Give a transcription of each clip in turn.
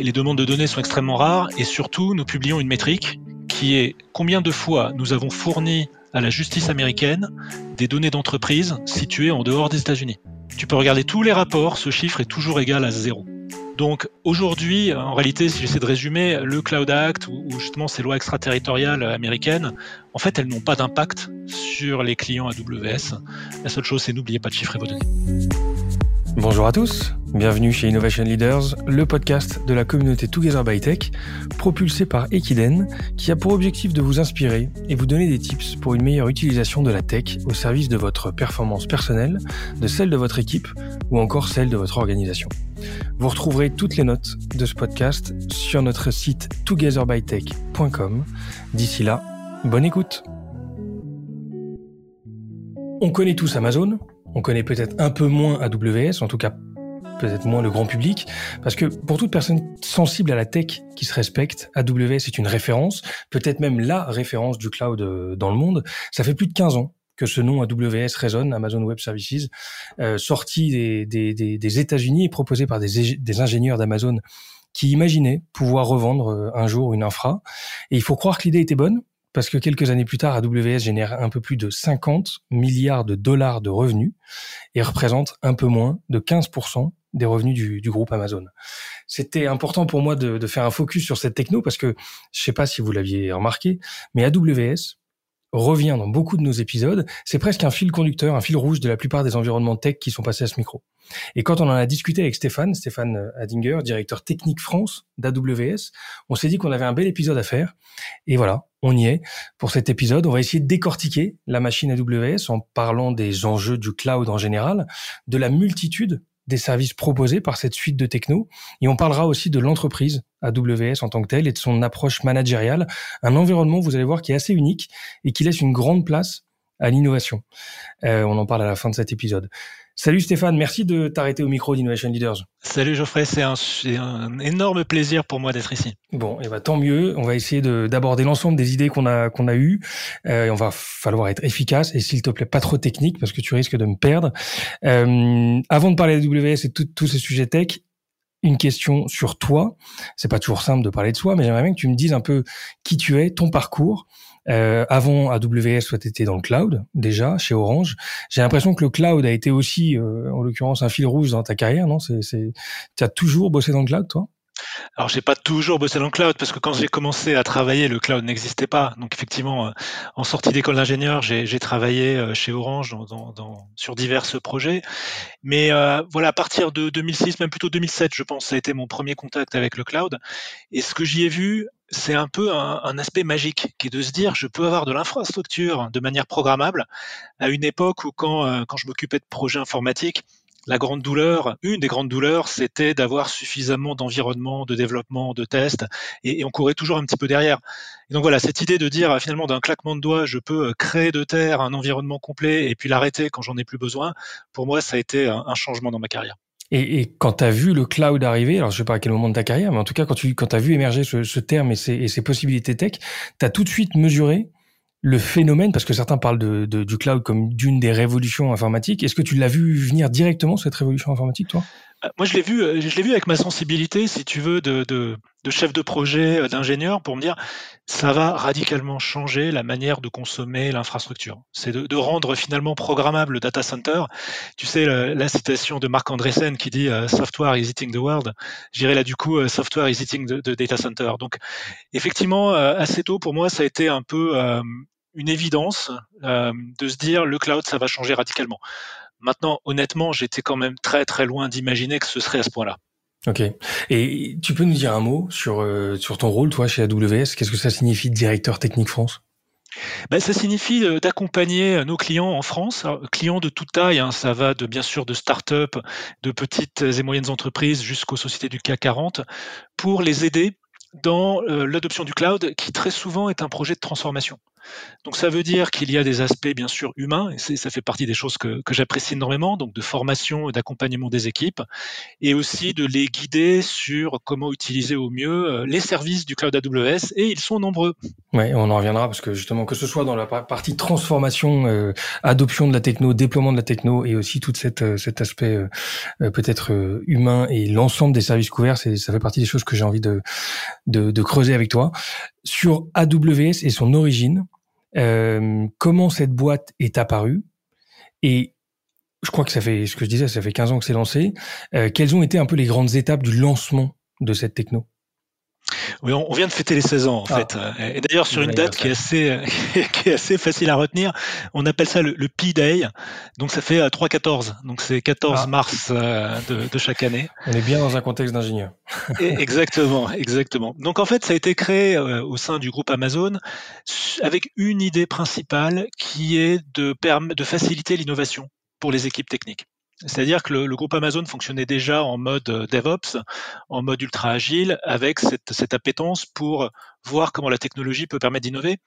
les, demandes de données sont extrêmement rares et surtout, nous publions une métrique qui est combien de fois nous avons fourni à la justice américaine des données d'entreprise situées en dehors des États-Unis. Tu peux regarder tous les rapports, ce chiffre est toujours égal à zéro. Donc aujourd'hui, en réalité, si j'essaie de résumer, le Cloud Act ou justement ces lois extraterritoriales américaines, en fait, elles n'ont pas d'impact sur les clients AWS. La seule chose, c'est n'oubliez pas de chiffrer vos données. Bonjour à tous, bienvenue chez Innovation Leaders, le podcast de la communauté Together by Tech, propulsé par Equiden, qui a pour objectif de vous inspirer et vous donner des tips pour une meilleure utilisation de la tech au service de votre performance personnelle, de celle de votre équipe ou encore celle de votre organisation. Vous retrouverez toutes les notes de ce podcast sur notre site togetherbytech.com. D'ici là, bonne écoute. On connaît tous Amazon, on connaît peut-être un peu moins AWS, en tout cas peut-être moins le grand public, parce que pour toute personne sensible à la tech qui se respecte, AWS est une référence, peut-être même la référence du cloud euh, dans le monde. Ça fait plus de 15 ans que ce nom AWS résonne, Amazon Web Services, euh, sorti des, États-Unis et proposé par des, des ingénieurs d'Amazon qui imaginaient pouvoir revendre euh, un jour une infra. Et il faut croire que l'idée était bonne, parce que quelques années plus tard, AWS génère un peu plus de 50 milliards de dollars de revenus et représente un peu moins de 15% des revenus du, du groupe Amazon. C'était important pour moi de, de, faire un focus sur cette techno parce que je sais pas si vous l'aviez remarqué, mais AWS revient dans beaucoup de nos épisodes. C'est presque un fil conducteur, un fil rouge de la plupart des environnements tech qui sont passés à ce micro. Et quand on en a discuté avec Stéphane, Stéphane Adinger, directeur technique France d'AWS, on s'est dit qu'on avait un bel épisode à faire. Et voilà, on y est. Pour cet épisode, on va essayer de décortiquer la machine AWS en parlant des enjeux du cloud en général, de la multitude des services proposés par cette suite de techno. Et on parlera aussi de l'entreprise AWS en tant que telle et de son approche managériale. Un environnement, vous allez voir, qui est assez unique et qui laisse une grande place à l'innovation. Euh, on en parle à la fin de cet épisode. Salut Stéphane, merci de t'arrêter au micro d'Innovation Leaders. Salut Geoffrey, c'est un, un, énorme plaisir pour moi d'être ici. Bon, et eh ben tant mieux. On va essayer d'aborder l'ensemble des idées qu'on a qu'on a eues. Euh, on va falloir être efficace et s'il te plaît pas trop technique parce que tu risques de me perdre. Euh, avant de parler d'AWS et tous ces sujets tech, une question sur toi. C'est pas toujours simple de parler de soi, mais j'aimerais bien que tu me dises un peu qui tu es, ton parcours. Euh, avant AWS, soit été dans le cloud déjà chez Orange. J'ai l'impression que le cloud a été aussi, euh, en l'occurrence, un fil rouge dans ta carrière, non? C'est, c'est, tu as toujours bossé dans le cloud, toi? Alors, j'ai pas toujours bossé dans le cloud parce que quand j'ai commencé à travailler, le cloud n'existait pas. Donc, effectivement, euh, en sortie d'école d'ingénieur, j'ai, j'ai travaillé euh, chez Orange dans, dans, dans, sur divers projets. Mais euh, voilà, à partir de 2006, même plutôt 2007, je pense, ça a été mon premier contact avec le cloud. Et ce que j'y ai vu, c'est un peu un, un, aspect magique qui est de se dire je peux avoir de l'infrastructure de manière programmable à une époque où quand, quand je m'occupais de projets informatiques, la grande douleur, une des grandes douleurs, c'était d'avoir suffisamment d'environnement, de développement, de tests, et, on courait toujours un petit peu derrière. Et donc voilà, cette idée de dire finalement d'un claquement de doigts, je peux euh, créer de terre un environnement complet et puis l'arrêter quand j'en ai plus besoin, pour moi, ça a été un changement dans ma carrière. Et, et quand tu as vu le cloud arriver, alors je sais pas à quel moment de ta carrière, mais en tout cas quand tu quand as vu émerger ce, ce terme et ses, et ses possibilités tech, tu as tout de suite mesuré le phénomène, parce que certains parlent de, de, du cloud comme d'une des révolutions informatiques. Est-ce que tu l'as vu venir directement, cette révolution informatique, toi? Moi, je l'ai vu, euh, je l'ai vu avec ma sensibilité, si tu veux, de, de, de chef de projet, euh, d'ingénieur, pour me dire, ça va radicalement changer la manière de consommer l'infrastructure. C'est de, de, rendre finalement programmable le data center. Tu sais, la, la citation de Marc Andreessen qui dit Software is eating the world. J'irai là, du coup, Software is eating the, data center. Donc, effectivement, assez tôt, pour moi, ça a été un peu une évidence euh, de se dire le cloud, ça va changer radicalement. Maintenant, honnêtement, j'étais quand même très très loin d'imaginer que ce serait à ce point-là. Ok. Et tu peux nous dire un mot sur, euh, sur ton rôle, toi, chez AWS Qu'est-ce que ça signifie directeur technique France? Ben, ça signifie euh, d'accompagner nos clients en France, clients de toute taille, hein, ça va de bien sûr de start-up, de petites et moyennes entreprises jusqu'aux sociétés du CAC 40, pour les aider dans euh, l'adoption du cloud, qui très souvent est un projet de transformation. Donc ça veut dire qu'il y a des aspects bien sûr humains, et ça fait partie des choses que, j'apprécie énormément, donc de formation et d'accompagnement des équipes, et aussi de les guider sur comment utiliser au mieux euh, les services du cloud AWS, et ils sont nombreux. Ouais, on en reviendra parce que justement que ce soit dans la partie transformation, euh, adoption de la techno, déploiement de la techno, et aussi tout euh, cet aspect peut-être humain et l'ensemble des services couverts, ça fait partie des choses que j'ai envie de creuser avec toi sur AWS et son origine. Euh, comment cette boîte est apparue et je crois que ça fait ce que je disais, ça fait 15 ans que c'est lancé. Euh, quelles ont été un peu les grandes étapes du lancement de cette techno? Oui, on vient de fêter les 16 ans en ah. fait. Et d'ailleurs sur une date qui est assez qui est assez facile à retenir, on appelle ça le, P-Day. Donc ça fait 3-14. Euh, Donc c'est 14 ah. mars euh, de, de, chaque année. On est bien dans un contexte d'ingénieur. exactement, exactement. Donc en fait, ça a été créé euh, au sein du groupe Amazon avec une idée principale qui est de de faciliter l'innovation pour les équipes techniques. C'est-à-dire que le, groupe Amazon fonctionnait déjà en mode euh, DevOps, en mode ultra agile, avec cette, cette appétence pour voir comment la technologie peut permettre d'innover.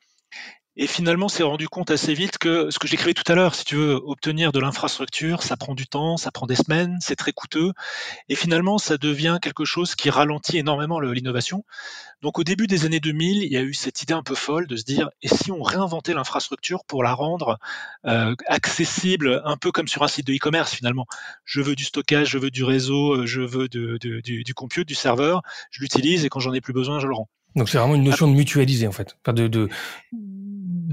Et finalement, s'est rendu compte assez vite que ce que j'écrivais tout à l'heure, si tu veux obtenir de l'infrastructure, ça prend du temps, ça prend des semaines, c'est très coûteux. Et finalement, ça devient quelque chose qui ralentit énormément l'innovation. Donc au début des années 2000, il y a eu cette idée un peu folle de se dire, et si on réinventait l'infrastructure pour la rendre euh, accessible, un peu comme sur un site de e-commerce finalement? Je veux du stockage, je veux du réseau, je veux du, du compute, du serveur, je l'utilise et quand j'en ai plus besoin, je le rends. Donc c'est vraiment une notion de mutualiser en fait, enfin de, de,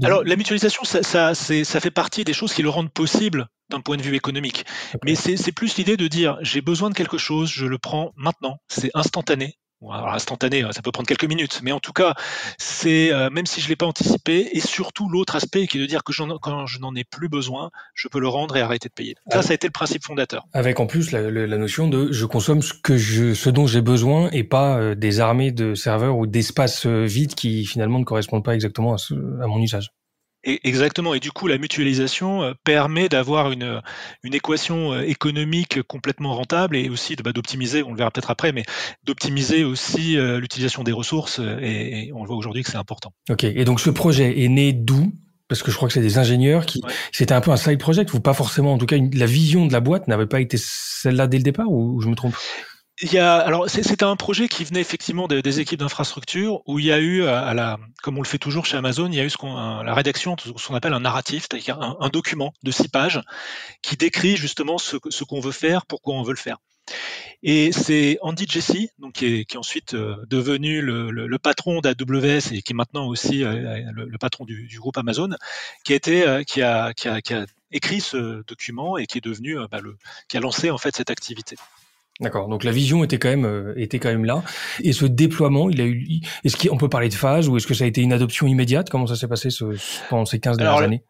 alors la mutualisation, ça, ça, ça, fait partie des choses qui le rendent possible d'un point de vue économique. Mais c'est plus l'idée de dire j'ai besoin de quelque chose, je le prends maintenant, c'est instantané. Alors, instantané, ça peut prendre quelques minutes, mais en tout cas, c'est euh, même si je l'ai pas anticipé, et surtout l'autre aspect qui est de dire que quand je n'en ai plus besoin, je peux le rendre et arrêter de payer. Ça, ça a été le principe fondateur. Avec en plus la, la notion de je consomme ce que je, ce dont j'ai besoin et pas euh, des armées de serveurs ou d'espaces euh, vides qui finalement ne correspondent pas exactement à, ce, à mon usage. Exactement. Et du coup, la mutualisation euh, permet d'avoir une, une équation euh, économique complètement rentable et aussi bah, d'optimiser, on le verra peut-être après, mais d'optimiser aussi euh, l'utilisation des ressources. Et, on le voit aujourd'hui que c'est important. Ok. Et donc, ce projet est né d'où? Parce que je crois que c'est des ingénieurs qui c'était un peu un side project ou pas forcément en tout cas la vision de la boîte n'avait pas été celle-là dès le départ ou je me trompe? Il y a, alors c'était un projet qui venait effectivement des, équipes d'infrastructure où il y a eu, à la, comme on le fait toujours chez Amazon, il y a eu ce qu'on, la rédaction ce qu'on appelle un narratif, c'est-à-dire un, document de six pages qui décrit justement ce, ce qu'on veut faire, pourquoi on veut le faire. Et c'est Andy Jesse, donc qui est, qui est ensuite euh, devenu le, le, patron d'AWS et qui est maintenant aussi euh, le, patron du, du, groupe Amazon, qui a été, euh, qui a, qui a, qui a écrit ce document et qui est devenu, bah, le, qui a lancé en fait cette activité. D'accord. Donc la vision était quand même euh, était quand même là. Et ce déploiement, il a eu. Est-ce qu'on peut parler de phase ou est-ce que ça a été une adoption immédiate? Comment ça s'est passé ce, pendant ces 15 dernières années?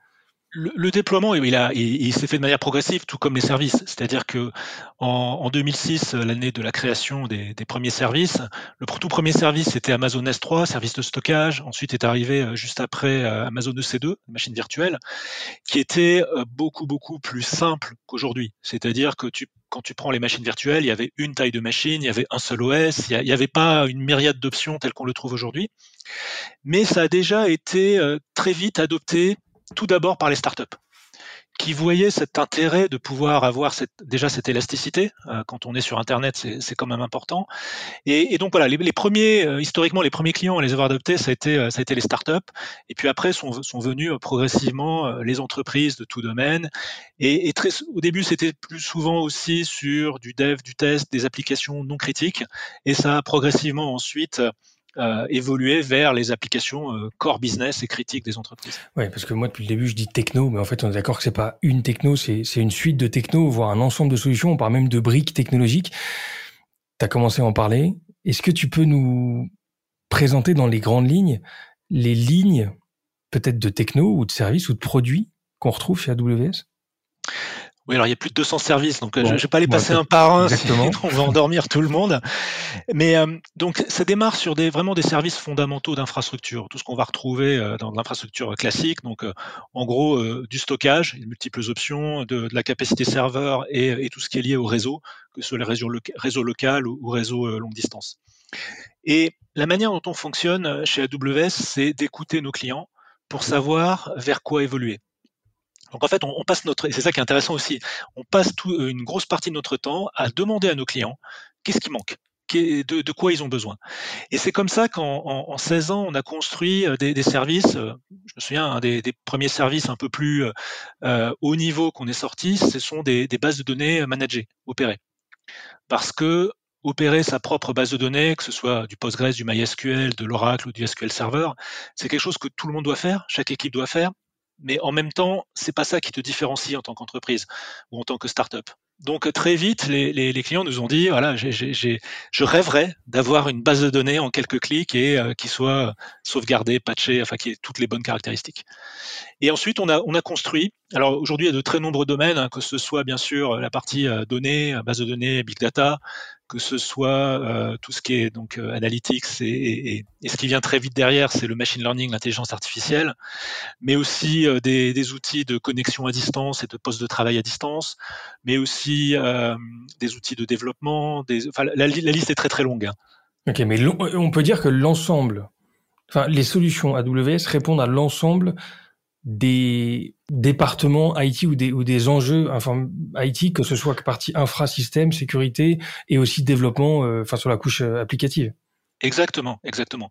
le, déploiement, il, a, il, s'est fait de manière progressive, tout comme les services. C'est-à-dire que en, en 2006, l'année de la création des, des, premiers services, le tout premier service c'était Amazon S3, service de stockage. Ensuite est arrivé euh, juste après euh, Amazon EC2, machine virtuelle, qui était beaucoup beaucoup plus simple qu'aujourd'hui. C'est-à-dire que tu quand tu prends les machines virtuelles, il y avait une taille de machine, il y avait un seul OS, il n'y avait pas une myriade d'options telles qu'on le trouve aujourd'hui. Mais ça a déjà été euh, très vite adopté tout d'abord par les startups qui voyaient cet intérêt de pouvoir avoir déjà cette élasticité. Euh, quand on est sur Internet, c'est quand même important. Et, donc voilà, les, premiers, euh, historiquement, les premiers clients à les avoir adoptés, ça a été, euh, les startups. Et puis après sont, venus progressivement les entreprises de tout domaine. Et, au début, c'était plus souvent aussi sur du dev, du test, des applications non critiques. Et ça a progressivement ensuite euh, évoluer vers les applications euh, core business et critiques des entreprises. Oui, parce que moi depuis le début je dis techno, mais en fait on est d'accord que c'est pas une techno, c'est une suite de techno, voire un ensemble de solutions. On parle même de briques technologiques. Tu as commencé à en parler. Est-ce que tu peux nous présenter dans les grandes lignes les lignes peut-être de techno ou de services ou de produits qu'on retrouve chez AWS oui, alors il y a plus de 200 services, donc euh, je ne vais pas les passer un par un, sinon on va endormir tout le monde. Mais euh, donc ça démarre sur des vraiment des services fondamentaux d'infrastructure, tout ce qu'on va retrouver euh, dans l'infrastructure classique. Donc en gros du stockage, multiples options, de, de la capacité serveur et, et, tout ce qui est lié au réseau, que ce soit les réseaux, réseau local ou, ou réseau longue distance. Et la manière dont on fonctionne chez AWS, c'est d'écouter nos clients pour savoir vers quoi évoluer. Donc en fait, on, passe notre, c'est ça qui est intéressant aussi, on passe tout, une grosse partie de notre temps à demander à nos clients qu'est-ce qui manque, de, quoi ils ont besoin. Et c'est comme ça qu'en en, 16 ans, on a construit euh, des, services. Euh, je me souviens, un des, des, premiers services un peu plus euh, haut niveau qu'on est sorti, ce sont des, des, bases de données managées, opérées. Parce que opérer sa propre base de données, que ce soit du Postgres, du MySQL, de l'Oracle ou du SQL Server, c'est quelque chose que tout le monde doit faire, chaque équipe doit faire, mais en même temps, c'est pas ça qui te différencie en tant qu'entreprise ou en tant que startup. Donc très vite, les, clients nous ont dit voilà, je rêverais d'avoir une base de données en quelques clics et euh, qui soit sauvegardée, patchée, enfin qui ait toutes les bonnes caractéristiques. Et ensuite, on a, on a construit. Alors aujourd'hui, il y a de très nombreux domaines, hein, que ce soit bien sûr la partie euh, données, base de données, big data, que ce soit euh, tout ce qui est donc euh, analytics et, ce qui vient très vite derrière, c'est le machine learning, l'intelligence artificielle, mais aussi euh, des, outils de connexion à distance et de poste de travail à distance, mais aussi des outils de développement. Enfin, la, liste est très très longue. Hein. Ok, mais on peut dire que l'ensemble, enfin les solutions AWS répondent à l'ensemble des départements IT ou des, ou des enjeux enfin, IT, que ce soit que partie infrasystème, sécurité et aussi développement euh, enfin, sur la couche euh, applicative. Exactement, exactement.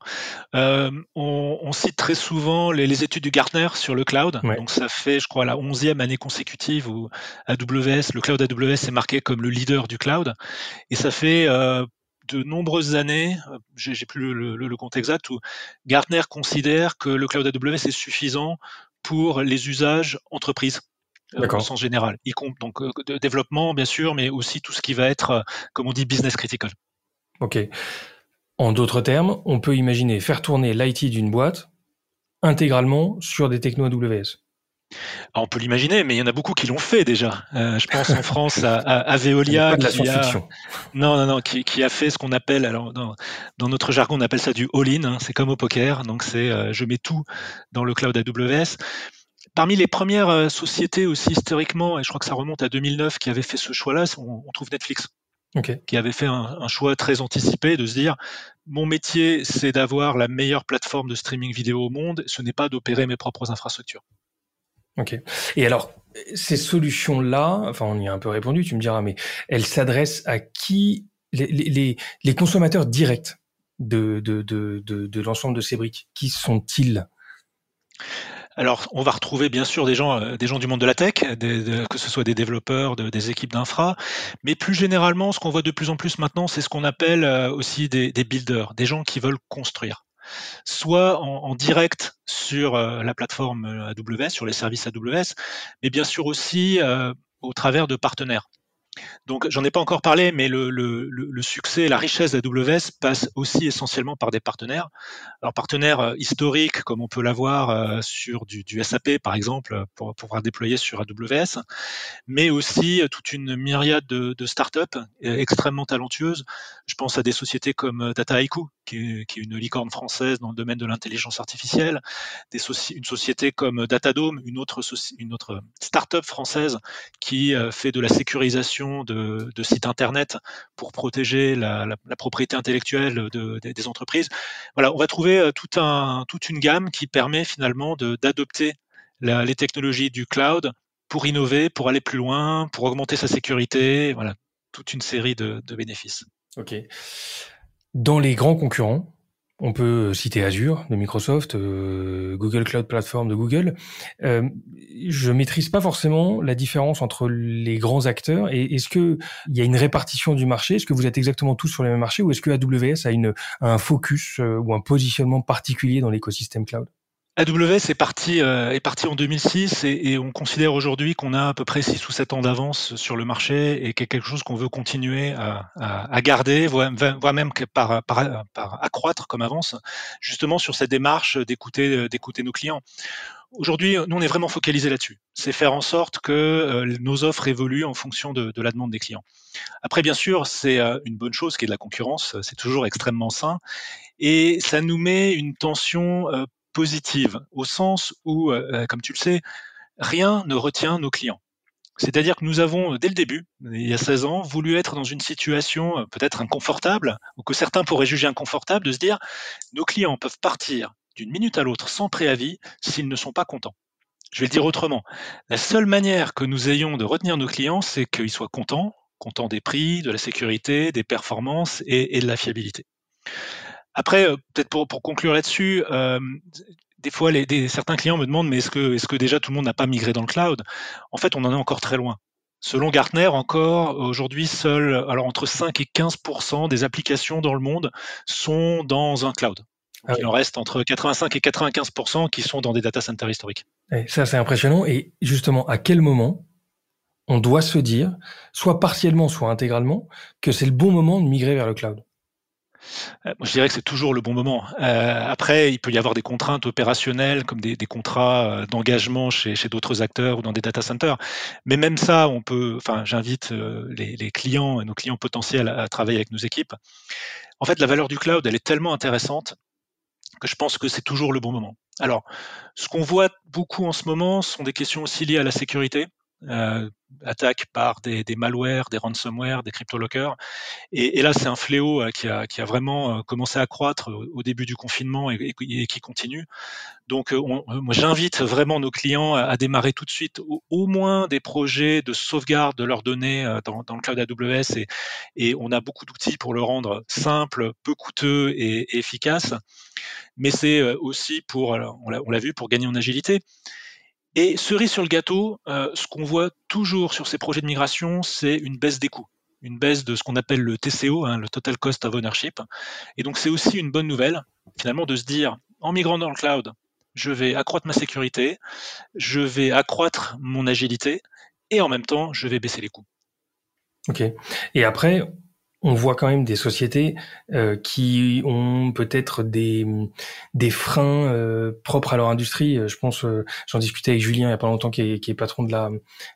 Euh, on, cite très souvent les, études du Gartner sur le cloud. Donc ça fait, je crois, la onzième année consécutive où AWS, le cloud AWS est marqué comme le leader du cloud. Et ça fait de nombreuses années, j'ai plus le, le, compte exact, où Gartner considère que le cloud AWS est suffisant pour les usages entreprises euh, au sens général. Y compte donc euh, de développement bien sûr, mais aussi tout ce qui va être, euh, comme on dit, business critical. Ok. En d'autres termes, on peut imaginer faire tourner l'IT d'une boîte intégralement sur des techno AWS. On peut l'imaginer, mais il y en a beaucoup qui l'ont fait déjà. je pense en France à, à, Veolia, qui a, non, non, non, qui, a fait ce qu'on appelle, alors dans, notre jargon, on appelle ça du all-in. Hein, c'est comme au poker, donc c'est je mets tout dans le cloud AWS. Parmi les premières euh, sociétés aussi historiquement, et je crois que ça remonte à 2009, qui avaient fait ce choix-là, on, trouve Netflix. qui avait fait un, choix très anticipé de se dire mon métier c'est d'avoir la meilleure plateforme de streaming vidéo au monde, ce n'est pas d'opérer mes propres infrastructures. Ok. Et alors ces solutions là, enfin on y a un peu répondu, tu me diras, mais elles s'adressent à qui? Les, les, consommateurs directs de l'ensemble de ces briques, qui sont-ils? Alors, on va retrouver bien sûr des gens, euh, des gens du monde de la tech, que ce soit des développeurs, des équipes d'infra, mais plus généralement, ce qu'on voit de plus en plus maintenant, c'est ce qu'on appelle euh, aussi des, builders, des gens qui veulent construire soit en, direct sur euh, la plateforme AWS, sur les services AWS, mais bien sûr aussi au travers de partenaires. Donc, j'en ai pas encore parlé, mais le, succès, la richesse d'AWS passe aussi essentiellement par des partenaires. Alors, partenaires euh, historiques, comme on peut l'avoir euh, sur du, SAP, par exemple, pour, pouvoir déployer sur AWS, mais aussi euh, toute une myriade de, startups extrêmement talentueuses. Je pense à des sociétés comme Dataiku, qui est, qui est une licorne française dans le domaine de l'intelligence artificielle, une société comme Datadome, une autre startup française qui fait de la sécurisation de sites internet pour protéger la, propriété intellectuelle des entreprises. Voilà, on va trouver euh, toute une gamme qui permet finalement d'adopter les technologies du cloud pour innover, pour aller plus loin, pour augmenter sa sécurité. Voilà, toute une série de, de bénéfices. Ok. Dans les grands concurrents, on peut citer Azure de Microsoft, euh, Google Cloud Platform de Google. Euh, je maîtrise pas forcément la différence entre les grands acteurs. Et est-ce que il y a une répartition du marché? Est-ce que vous êtes exactement tous sur les mêmes marchés? Ou est-ce que AWS a, un focus euh, ou un positionnement particulier dans l'écosystème cloud? AWS est parti, euh, est parti en 2006 et, on considère aujourd'hui qu'on a à peu près 6 ou 7 ans d'avance sur le marché et quelque chose qu'on veut continuer à, garder, voire, même par, par, par, accroître comme avance, justement sur cette démarche d'écouter, d'écouter nos clients. Aujourd'hui, nous, on est vraiment focalisé là-dessus. C'est faire en sorte que euh, nos offres évoluent en fonction de, de, la demande des clients. Après, bien sûr, c'est euh, une bonne chose qui est de la concurrence. C'est toujours extrêmement sain. Et ça nous met une tension positive, au sens où, euh, euh, comme tu le sais, rien ne retient nos clients. C'est-à-dire que nous avons, dès le début, il y a 16 ans, voulu être dans une situation euh, peut-être inconfortable, ou que certains pourraient juger inconfortable, de se dire, nos clients peuvent partir d'une minute à l'autre sans préavis s'ils ne sont pas contents. Je vais le dire autrement. La seule manière que nous ayons de retenir nos clients, c'est qu'ils soient contents, contents des prix, de la sécurité, des performances et, de la fiabilité. Après, euh, peut-être pour, conclure là-dessus, euh, des fois, les, certains clients me demandent, mais est-ce que, déjà tout le monde n'a pas migré dans le cloud? En fait, on en est encore très loin. Selon Gartner, encore aujourd'hui, seul, alors entre 5 et 15% des applications dans le monde sont dans un cloud. Ah il en reste entre 85 et 95% qui sont dans des data centers historiques. Et ça, c'est impressionnant. Et justement, à quel moment on doit se dire, soit partiellement, soit intégralement, que c'est le bon moment de migrer vers le cloud? Euh, je dirais que c'est toujours le bon moment. Euh, après, il peut y avoir des contraintes opérationnelles, comme des, contrats euh, d'engagement chez, d'autres acteurs ou dans des data centers. Mais même ça, on peut. J'invite les, clients et nos clients potentiels à, travailler avec nos équipes. En fait, la valeur du cloud, est tellement intéressante que je pense que c'est toujours le bon moment. Alors, ce qu'on voit beaucoup en ce moment sont des questions aussi liées à la sécurité euh, par des, malwares, des ransomware, des cryptolockers. Et, et là, c'est un fléau euh, qui, a, vraiment euh, commencé à croître au début du confinement et, qui continue. Donc, euh, moi, j'invite vraiment nos clients à, démarrer tout de suite au, moins des projets de sauvegarde de leurs données dans, dans le cloud AWS. Et, et on a beaucoup d'outils pour le rendre simple, peu coûteux et, efficace. Mais c'est aussi pour, on l'a vu, pour gagner en agilité. Et cerise sur le gâteau, euh, ce qu'on voit toujours sur ces projets de migration, c'est une baisse des coûts, une baisse de ce qu'on appelle le TCO, hein, le Total Cost of Ownership. Et donc c'est aussi une bonne nouvelle, finalement, de se dire, en migrant dans le cloud, je vais accroître ma sécurité, je vais accroître mon agilité, et en même temps, je vais baisser les coûts. Ok. Et après, on voit quand même des sociétés euh, qui ont peut-être des, des freins euh, propres à leur industrie. Je pense, euh, j'en discutais avec Julien il y a pas longtemps, qui est, patron de la,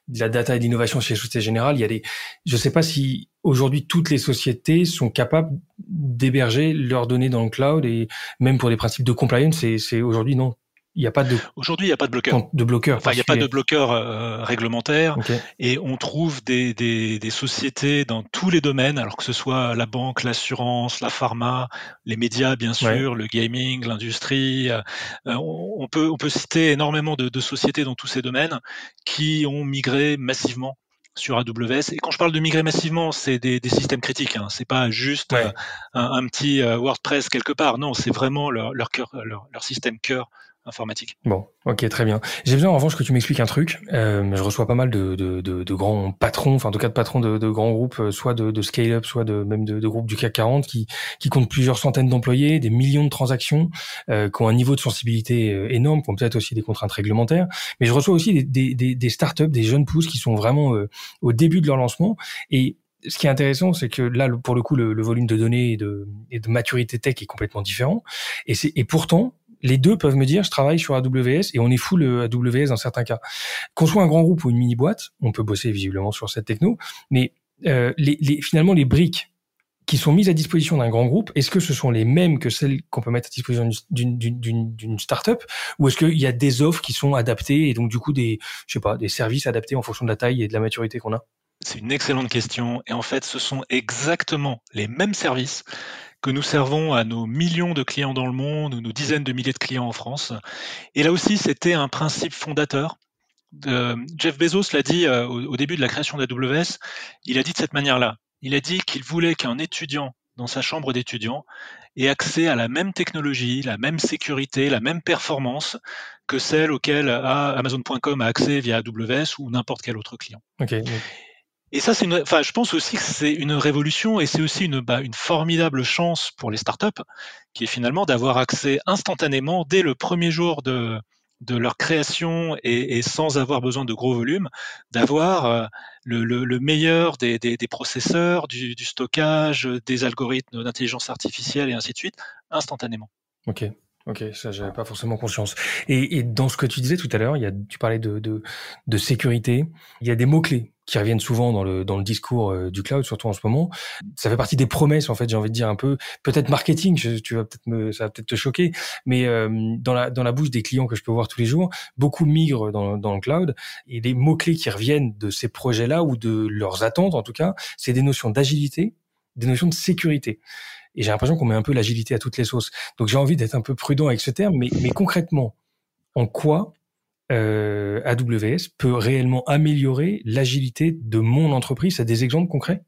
de la data et de l'innovation chez Société Générale. Il y a des, je sais pas si aujourd'hui toutes les sociétés sont capables d'héberger leurs données dans le cloud et même pour des principes de compliance, c'est aujourd'hui non. Il n'y a pas de. Aujourd'hui, il n'y a pas de bloqueur. De bloqueur. Enfin, il n'y a pas de bloqueur euh, réglementaire. Et on trouve des, des, des, sociétés dans tous les domaines, alors que ce soit la banque, l'assurance, la pharma, les médias, bien sûr, le gaming, l'industrie. Euh, on, peut, on peut citer énormément de, de sociétés dans tous ces domaines qui ont migré massivement sur AWS. Et quand je parle de migrer massivement, c'est des, des, systèmes critiques. Hein. C'est pas juste euh, un, un, petit WordPress quelque part. Non, c'est vraiment leur, leur, cœur, leur, leur système cœur Bon, ok, très bien. J'ai besoin en revanche que tu m'expliques un truc. Euh, je reçois pas mal de, de, de, de, grands patrons, enfin en tout cas de patrons de, grands groupes, euh, soit de, scale-up, soit de même de, groupes du CAC 40, qui, qui comptent plusieurs centaines d'employés, des millions de transactions, euh, qui ont un niveau de sensibilité euh, énorme, qui ont peut-être aussi des contraintes réglementaires. Mais je reçois aussi des, des, des, des startups, des jeunes pousses qui sont vraiment euh, au début de leur lancement et ce qui est intéressant, c'est que là, pour le coup, le, le volume de données et de, et de, maturité tech est complètement différent. Et, et pourtant, les deux peuvent me dire je travaille sur AWS et on est full AWS dans certains cas. Qu'on soit un grand groupe ou une mini boîte, on peut bosser visiblement sur cette techno, mais euh, les, finalement les briques qui sont mises à disposition d'un grand groupe, est-ce que ce sont les mêmes que celles qu'on peut mettre à disposition d'une startup ou est-ce qu'il y a des offres qui sont adaptées et donc du coup des je sais pas des services adaptés en fonction de la taille et de la maturité qu'on a? C'est une excellente question et en fait ce sont exactement les mêmes services que nous servons à nos millions de clients dans le monde ou nos dizaines de milliers de clients en France. Et là aussi, c'était un principe fondateur. Jeff Bezos l'a dit euh, au, début de la création d'AWS, il a dit de cette manière-là. Il a dit qu'il voulait qu'un étudiant dans sa chambre d'étudiant ait accès à la même technologie, la même sécurité, la même performance que celle auquel Amazon.com a accès via AWS ou n'importe quel autre client. Okay. Et ça, c'est enfin, je pense aussi que c'est une révolution et c'est aussi une, bah, une formidable chance pour les startups, qui est finalement d'avoir accès instantanément dès le premier jour de, leur création et, sans avoir besoin de gros volumes, d'avoir euh, le, le, le, meilleur des processeurs, du, du, stockage, des algorithmes d'intelligence artificielle et ainsi de suite, instantanément. Ok. Ok, ça j'avais pas forcément conscience. Et, et, dans ce que tu disais tout à l'heure, tu parlais de, de, de sécurité. Il y a des mots clés qui reviennent souvent dans le dans le discours euh, du cloud, surtout en ce moment. Ça fait partie des promesses, en fait. J'ai envie de dire un peu, peut-être marketing. tu vas peut-être me, ça va peut-être te choquer, mais euh, dans la dans la bouche des clients que je peux voir tous les jours, beaucoup migrent dans dans le cloud et les mots clés qui reviennent de ces projets-là ou de leurs attentes, en tout cas, c'est des notions d'agilité, des notions de sécurité. Et j'ai l'impression qu'on met un peu l'agilité à toutes les sauces. Donc j'ai envie d'être un peu prudent avec ce terme, mais, mais concrètement, en quoi euh, AWS peut réellement améliorer l'agilité de mon entreprise? C'est des exemples concrets?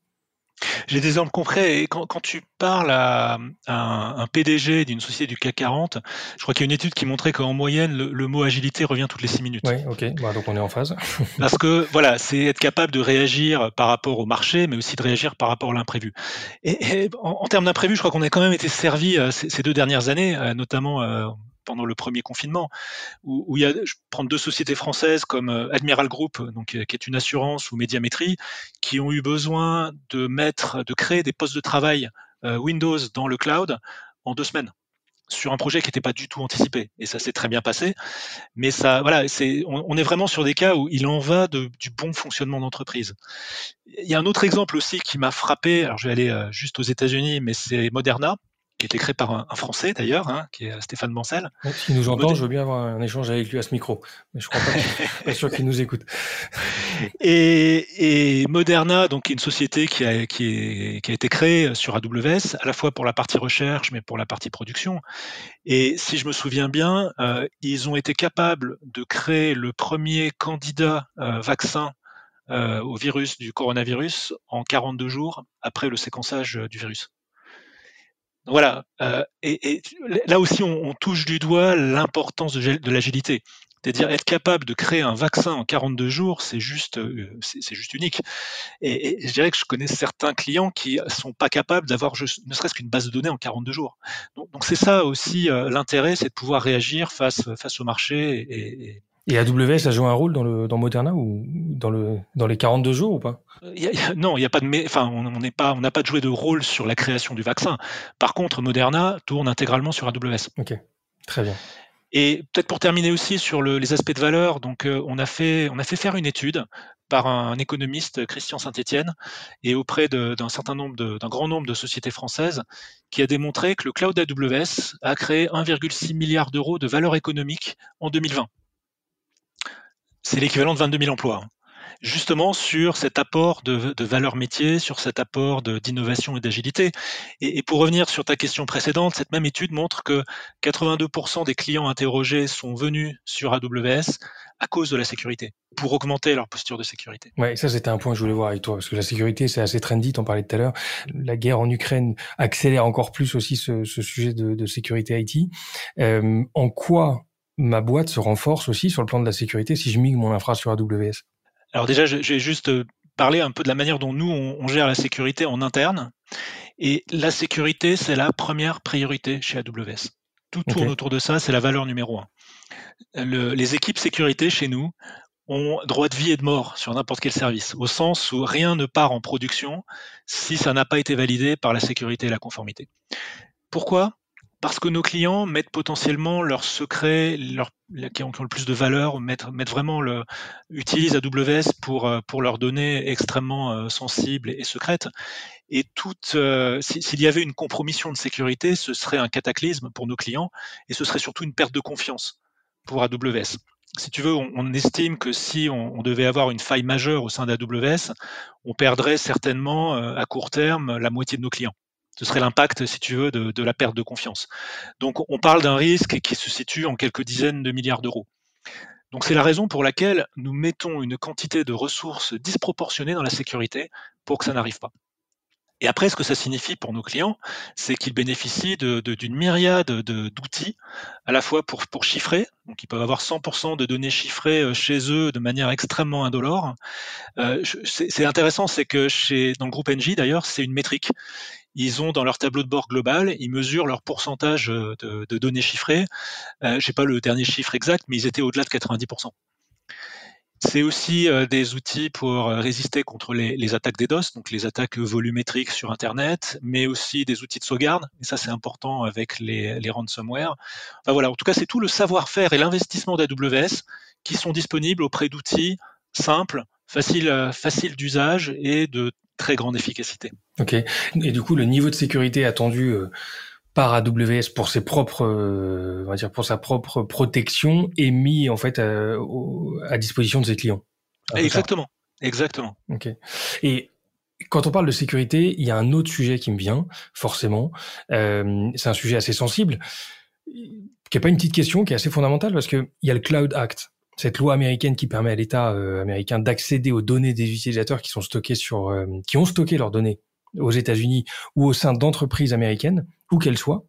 J'ai des exemples concrets. Et quand, tu parles à, un, PDG d'une société du CAC 40, je crois qu'il y a une étude qui montrait qu'en moyenne, le, mot agilité revient toutes les six minutes. Oui, ok. Bah, donc on est en phase. Parce que voilà, c'est être capable de réagir par rapport au marché, mais aussi de réagir par rapport à l'imprévu. Et, en, termes d'imprévu, je crois qu'on a quand même été servi euh, ces, deux dernières années, euh, notamment euh, pendant le premier confinement, où, il y a, je prends deux sociétés françaises comme euh, Admiral Group, donc euh, qui est une assurance ou Médiamétrie, qui ont eu besoin de mettre, de créer des postes de travail euh, Windows dans le cloud en deux semaines sur un projet qui n'était pas du tout anticipé. Et ça s'est très bien passé. Mais ça, voilà, c'est, on, est vraiment sur des cas où il en va du bon fonctionnement d'entreprise. Il y a un autre exemple aussi qui m'a frappé. Alors, je vais aller juste aux États-Unis, mais c'est Moderna qui a été créé par un, Français d'ailleurs, hein, qui est Stéphane Mancel. S'il nous entend, je veux bien avoir un échange avec lui à ce micro, mais je crois pas, pas sûr qu'il nous écoute. Et, et, Moderna, donc, est une société qui a, qui, est, qui a été créée sur AWS, à la fois pour la partie recherche, mais pour la partie production. Et si je me souviens bien, euh, ils ont été capables de créer le premier candidat euh, vaccin euh, au virus du coronavirus en 42 jours après le séquençage du virus voilà. Euh, et, là aussi, on, touche du doigt l'importance de, l'agilité. C'est-à-dire être capable de créer un vaccin en 42 jours, c'est juste, euh, c'est juste unique. Et, je dirais que je connais certains clients qui sont pas capables d'avoir ne serait-ce qu'une base de données en 42 jours. Donc, c'est ça aussi euh, l'intérêt, c'est de pouvoir réagir face face au marché et, et AWS a joué un rôle dans, le, dans Moderna ou dans, le, dans les 42 jours ou pas? Non, il y a pas de, enfin, on n'est pas, on n'a pas joué de rôle sur la création du vaccin. Par contre, Moderna tourne intégralement sur AWS. Ok, très bien. Et peut-être pour terminer aussi sur les aspects de valeur, donc euh, on a fait on a fait faire une étude par un, économiste Christian Saint-Étienne et auprès d'un certain nombre d'un grand nombre de sociétés françaises qui a démontré que le cloud AWS a créé 1,6 milliard d'euros de valeur économique en 2020 c'est l'équivalent de 22 000 emplois. Hein. Justement sur cet apport de, valeur métier, sur cet apport d'innovation et d'agilité. Et, pour revenir sur ta question précédente, cette même étude montre que 82% des clients interrogés sont venus sur AWS à cause de la sécurité, pour augmenter leur posture de sécurité. Ouais, ça c'était un point que je voulais voir avec toi, parce que la sécurité c'est assez trendy, t'en parlais tout à l'heure. La guerre en Ukraine accélère encore plus aussi ce, sujet de, sécurité IT. Euh, en quoi ma boîte se renforce aussi sur le plan de la sécurité si je migre mon infra sur AWS Alors déjà, je, vais juste euh, parler un peu de la manière dont nous, on, gère la sécurité en interne. Et la sécurité, c'est la première priorité chez AWS. Tout tourne autour de ça, c'est la valeur numéro un. les équipes sécurité chez nous ont droit de vie et de mort sur n'importe quel service, au sens où rien ne part en production si ça n'a pas été validé par la sécurité et la conformité. Pourquoi? Parce que nos clients mettent potentiellement leurs secrets, leurs, qui ont le plus de valeur, mettent, vraiment le, utilisent AWS pour, euh, pour leurs données extrêmement euh, sensibles et secrètes. Et toute, euh, s'il y avait une compromission de sécurité, ce serait un cataclysme pour nos clients et ce serait surtout une perte de confiance pour AWS. Si tu veux, on, estime que si on, devait avoir une faille majeure au sein d'AWS, on perdrait certainement à court terme la moitié de nos clients ce serait l'impact, si tu veux, de, la perte de confiance. Donc on parle d'un risque qui se situe en quelques dizaines de milliards d'euros. Donc c'est la raison pour laquelle nous mettons une quantité de ressources disproportionnée dans la sécurité pour que ça n'arrive pas. Et après, ce que ça signifie pour nos clients, c'est qu'ils bénéficient d'une myriade d'outils, à la fois pour, chiffrer, donc ils peuvent avoir 100% de données chiffrées euh, chez eux de manière extrêmement indolore. Euh, c'est intéressant, c'est que dans le groupe NJ, d'ailleurs, c'est une métrique ils ont dans leur tableau de bord global, ils mesurent leur pourcentage euh, de, données chiffrées. Euh, je n'ai pas le dernier chiffre exact, mais ils étaient au-delà de 90%. C'est aussi euh, des outils pour résister contre les, attaques DDoS, donc les attaques volumétriques sur Internet, mais aussi des outils de sauvegarde. Et ça, c'est important avec les, les ransomware. Enfin, voilà, en tout cas, c'est tout le savoir-faire et l'investissement d'AWS qui sont disponibles auprès d'outils simples, faciles, faciles d'usage et de très grande efficacité. Ok. Et du coup, le niveau de sécurité attendu euh, par AWS pour ses propres, euh, on va dire pour sa propre protection est mis en fait à, disposition de ses clients. Exactement. Exactement. Ok. Et quand on parle de sécurité, il y a un autre sujet qui me vient, forcément. Euh, c'est un sujet assez sensible, qui n'est pas une petite question, qui est assez fondamentale, parce qu'il y a le Cloud Act, cette loi américaine qui permet à l'État euh, américain d'accéder aux données des utilisateurs qui sont stockés sur, euh, qui ont stocké leurs données aux États-Unis ou au sein d'entreprises américaines, où qu'elles soient.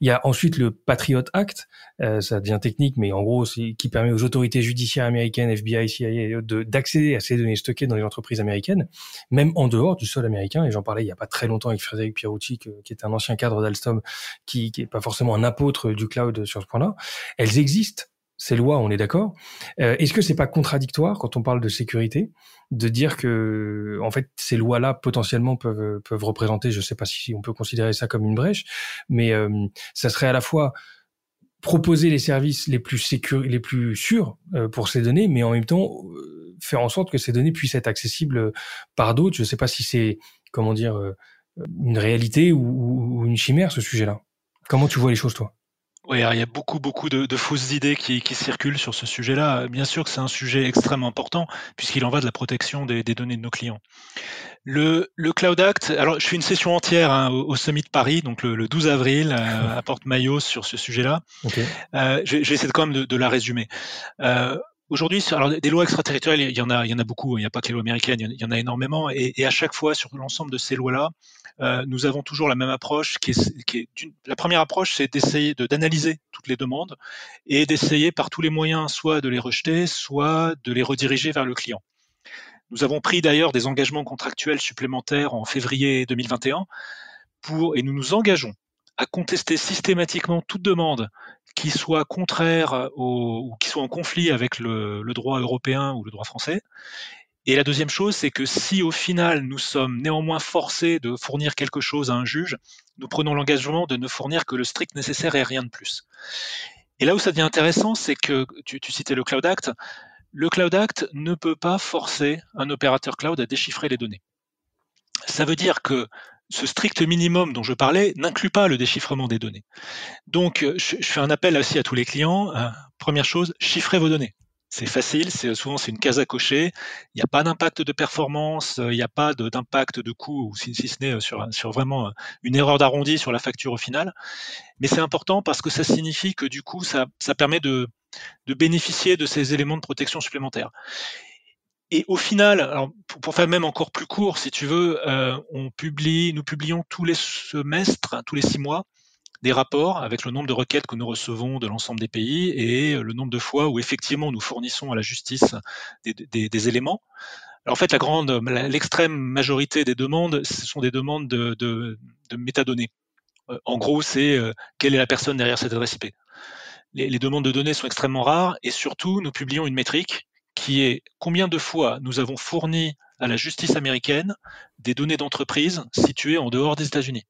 Il y a ensuite le Patriot Act, euh, ça devient technique, mais en gros, c'est qui permet aux autorités judiciaires américaines, FBI, CIA, d'accéder à ces données stockées dans les entreprises américaines, même en dehors du sol américain. Et j'en parlais il y a pas très longtemps avec Frédéric Pierucci, qui est un ancien cadre d'Alstom, qui, qui est pas forcément un apôtre du cloud sur ce point-là. Elles existent ces lois, on est d'accord. Euh, est-ce que c'est pas contradictoire quand on parle de sécurité de dire que en fait ces lois-là potentiellement peuvent représenter, je sais pas si on peut considérer ça comme une brèche, mais euh, ça serait à la fois proposer les services les plus sûrs euh, pour ces données, mais en même temps faire en sorte que ces données puissent être accessibles par d'autres. Je sais pas si c'est comment dire une réalité ou une chimère ce sujet-là. Comment tu vois les choses toi? Oui, il y a beaucoup, beaucoup de, fausses idées qui, circulent sur ce sujet-là. Bien sûr que c'est un sujet extrêmement important, puisqu'il en va de la protection des, données de nos clients. Le, Cloud Act, alors je fais une session entière hein, au, Summit de Paris, donc le, 12 avril, euh, à Porte-Maillot sur ce sujet-là. Euh, je, vais essayer quand même de, la résumer. Euh, Aujourd'hui, alors des lois extraterritoriales, il y en a, il y en a beaucoup. Il n'y a pas que les lois américaines, il y en a énormément. Et, à chaque fois, sur l'ensemble de ces lois-là, euh, nous avons toujours la même approche. La première approche, c'est d'essayer de d'analyser toutes les demandes et d'essayer par tous les moyens, soit de les rejeter, soit de les rediriger vers le client. Nous avons pris d'ailleurs des engagements contractuels supplémentaires en février 2021 pour, et nous nous engageons à contester systématiquement toute demande qui soit contraire ou qui soit en conflit avec le, droit européen ou le droit français. Et la deuxième chose, c'est que si au final nous sommes néanmoins forcés de fournir quelque chose à un juge, nous prenons l'engagement de ne fournir que le strict nécessaire et rien de plus. Et là où ça devient intéressant, c'est que tu, citais le Cloud Act. Le Cloud Act ne peut pas forcer un opérateur cloud à déchiffrer les données. Ça veut dire que ce strict minimum dont je parlais n'inclut pas le déchiffrement des données. Donc, je, fais un appel aussi à tous les clients. Euh, première chose, chiffrez vos données. C'est facile, c'est souvent c'est une case à cocher. Il n'y a pas d'impact de performance, euh, il n'y a pas d'impact de, coût, ou si, ce n'est sur, sur vraiment une erreur d'arrondi sur la facture au final. Mais c'est important parce que ça signifie que du coup, ça, permet de, bénéficier de ces éléments de protection supplémentaires. Et au final, pour, faire même encore plus court, si tu veux, euh, on publie, nous publions tous les semestres, tous les six mois, des rapports avec le nombre de requêtes que nous recevons de l'ensemble des pays et le nombre de fois où effectivement nous fournissons à la justice des, éléments. En fait, l'extrême majorité des demandes, ce sont des demandes de, de, métadonnées. Euh, en gros, c'est euh, quelle est la personne derrière cette adresse IP. Les, les demandes de données sont extrêmement rares et surtout, nous publions une métrique qui est combien de fois nous avons fourni à la justice américaine des données d'entreprise situées en dehors des États-Unis.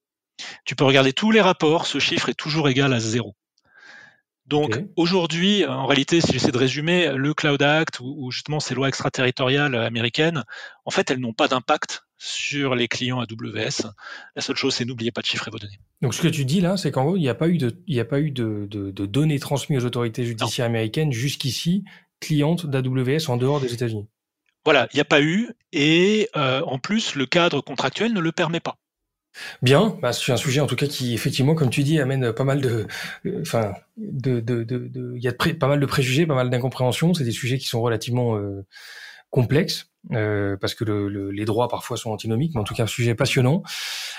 Tu peux regarder tous les rapports, ce chiffre est toujours égal à zéro. Donc aujourd'hui, en réalité, si j'essaie de résumer, le Cloud Act ou, justement ces lois extraterritoriales américaines, en fait, elles n'ont pas d'impact sur les clients AWS. La seule chose, c'est n'oubliez pas de chiffrer vos données. Donc ce que tu dis là, c'est qu'en gros, il n'y a pas eu de, il a pas eu de, données transmises aux autorités judiciaires américaines jusqu'ici cliente d'AWS en dehors des États-Unis. Voilà, il n'y a pas eu, et euh, en plus, le cadre contractuel ne le permet pas. Bien, bah, c'est un sujet en tout cas qui effectivement, comme tu dis, amène pas mal de, euh, enfin, de, de, de, il y a pas mal de préjugés, pas mal d'incompréhensions. C'est des sujets qui sont relativement euh, complexes parce que le, les droits parfois sont antinomiques, mais en tout cas un sujet passionnant.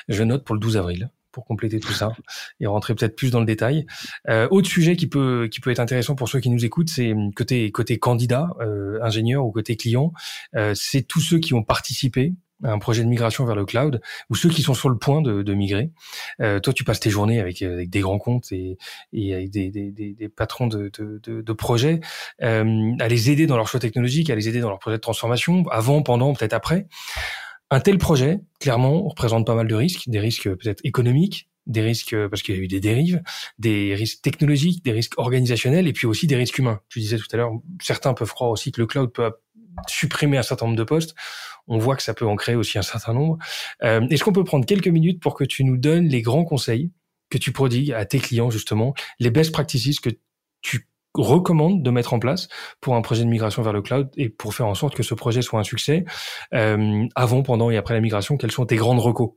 Je note pour le 12 avril pour compléter tout ça et rentrer peut-être plus dans le détail. Euh, autre sujet qui peut qui peut être intéressant pour ceux qui nous écoutent, c'est côté côté candidat, euh, ingénieur ou côté client, euh, c'est tous ceux qui ont participé un projet de migration vers le cloud ou ceux qui sont sur le point de, de migrer. Euh, toi, tu passes tes journées avec, avec des grands comptes et, et avec des, des, des, des patrons de, de, de projets euh, à les aider dans leur choix technologique, à les aider dans leur projet de transformation, avant, pendant, peut-être après. Un tel projet, clairement, représente pas mal de risques, des risques peut-être économiques, des risques parce qu'il y a eu des dérives, des risques technologiques, des risques organisationnels et puis aussi des risques humains. Tu disais tout à l'heure, certains peuvent croire aussi que le cloud peut supprimer un certain nombre de postes. On voit que ça peut en créer aussi un certain nombre. Euh, Est-ce qu'on peut prendre quelques minutes pour que tu nous donnes les grands conseils que tu prodigues à tes clients justement, les best practices que tu recommandent de mettre en place pour un projet de migration vers le cloud et pour faire en sorte que ce projet soit un succès euh, avant, pendant et après la migration? Quels sont tes grandes recos?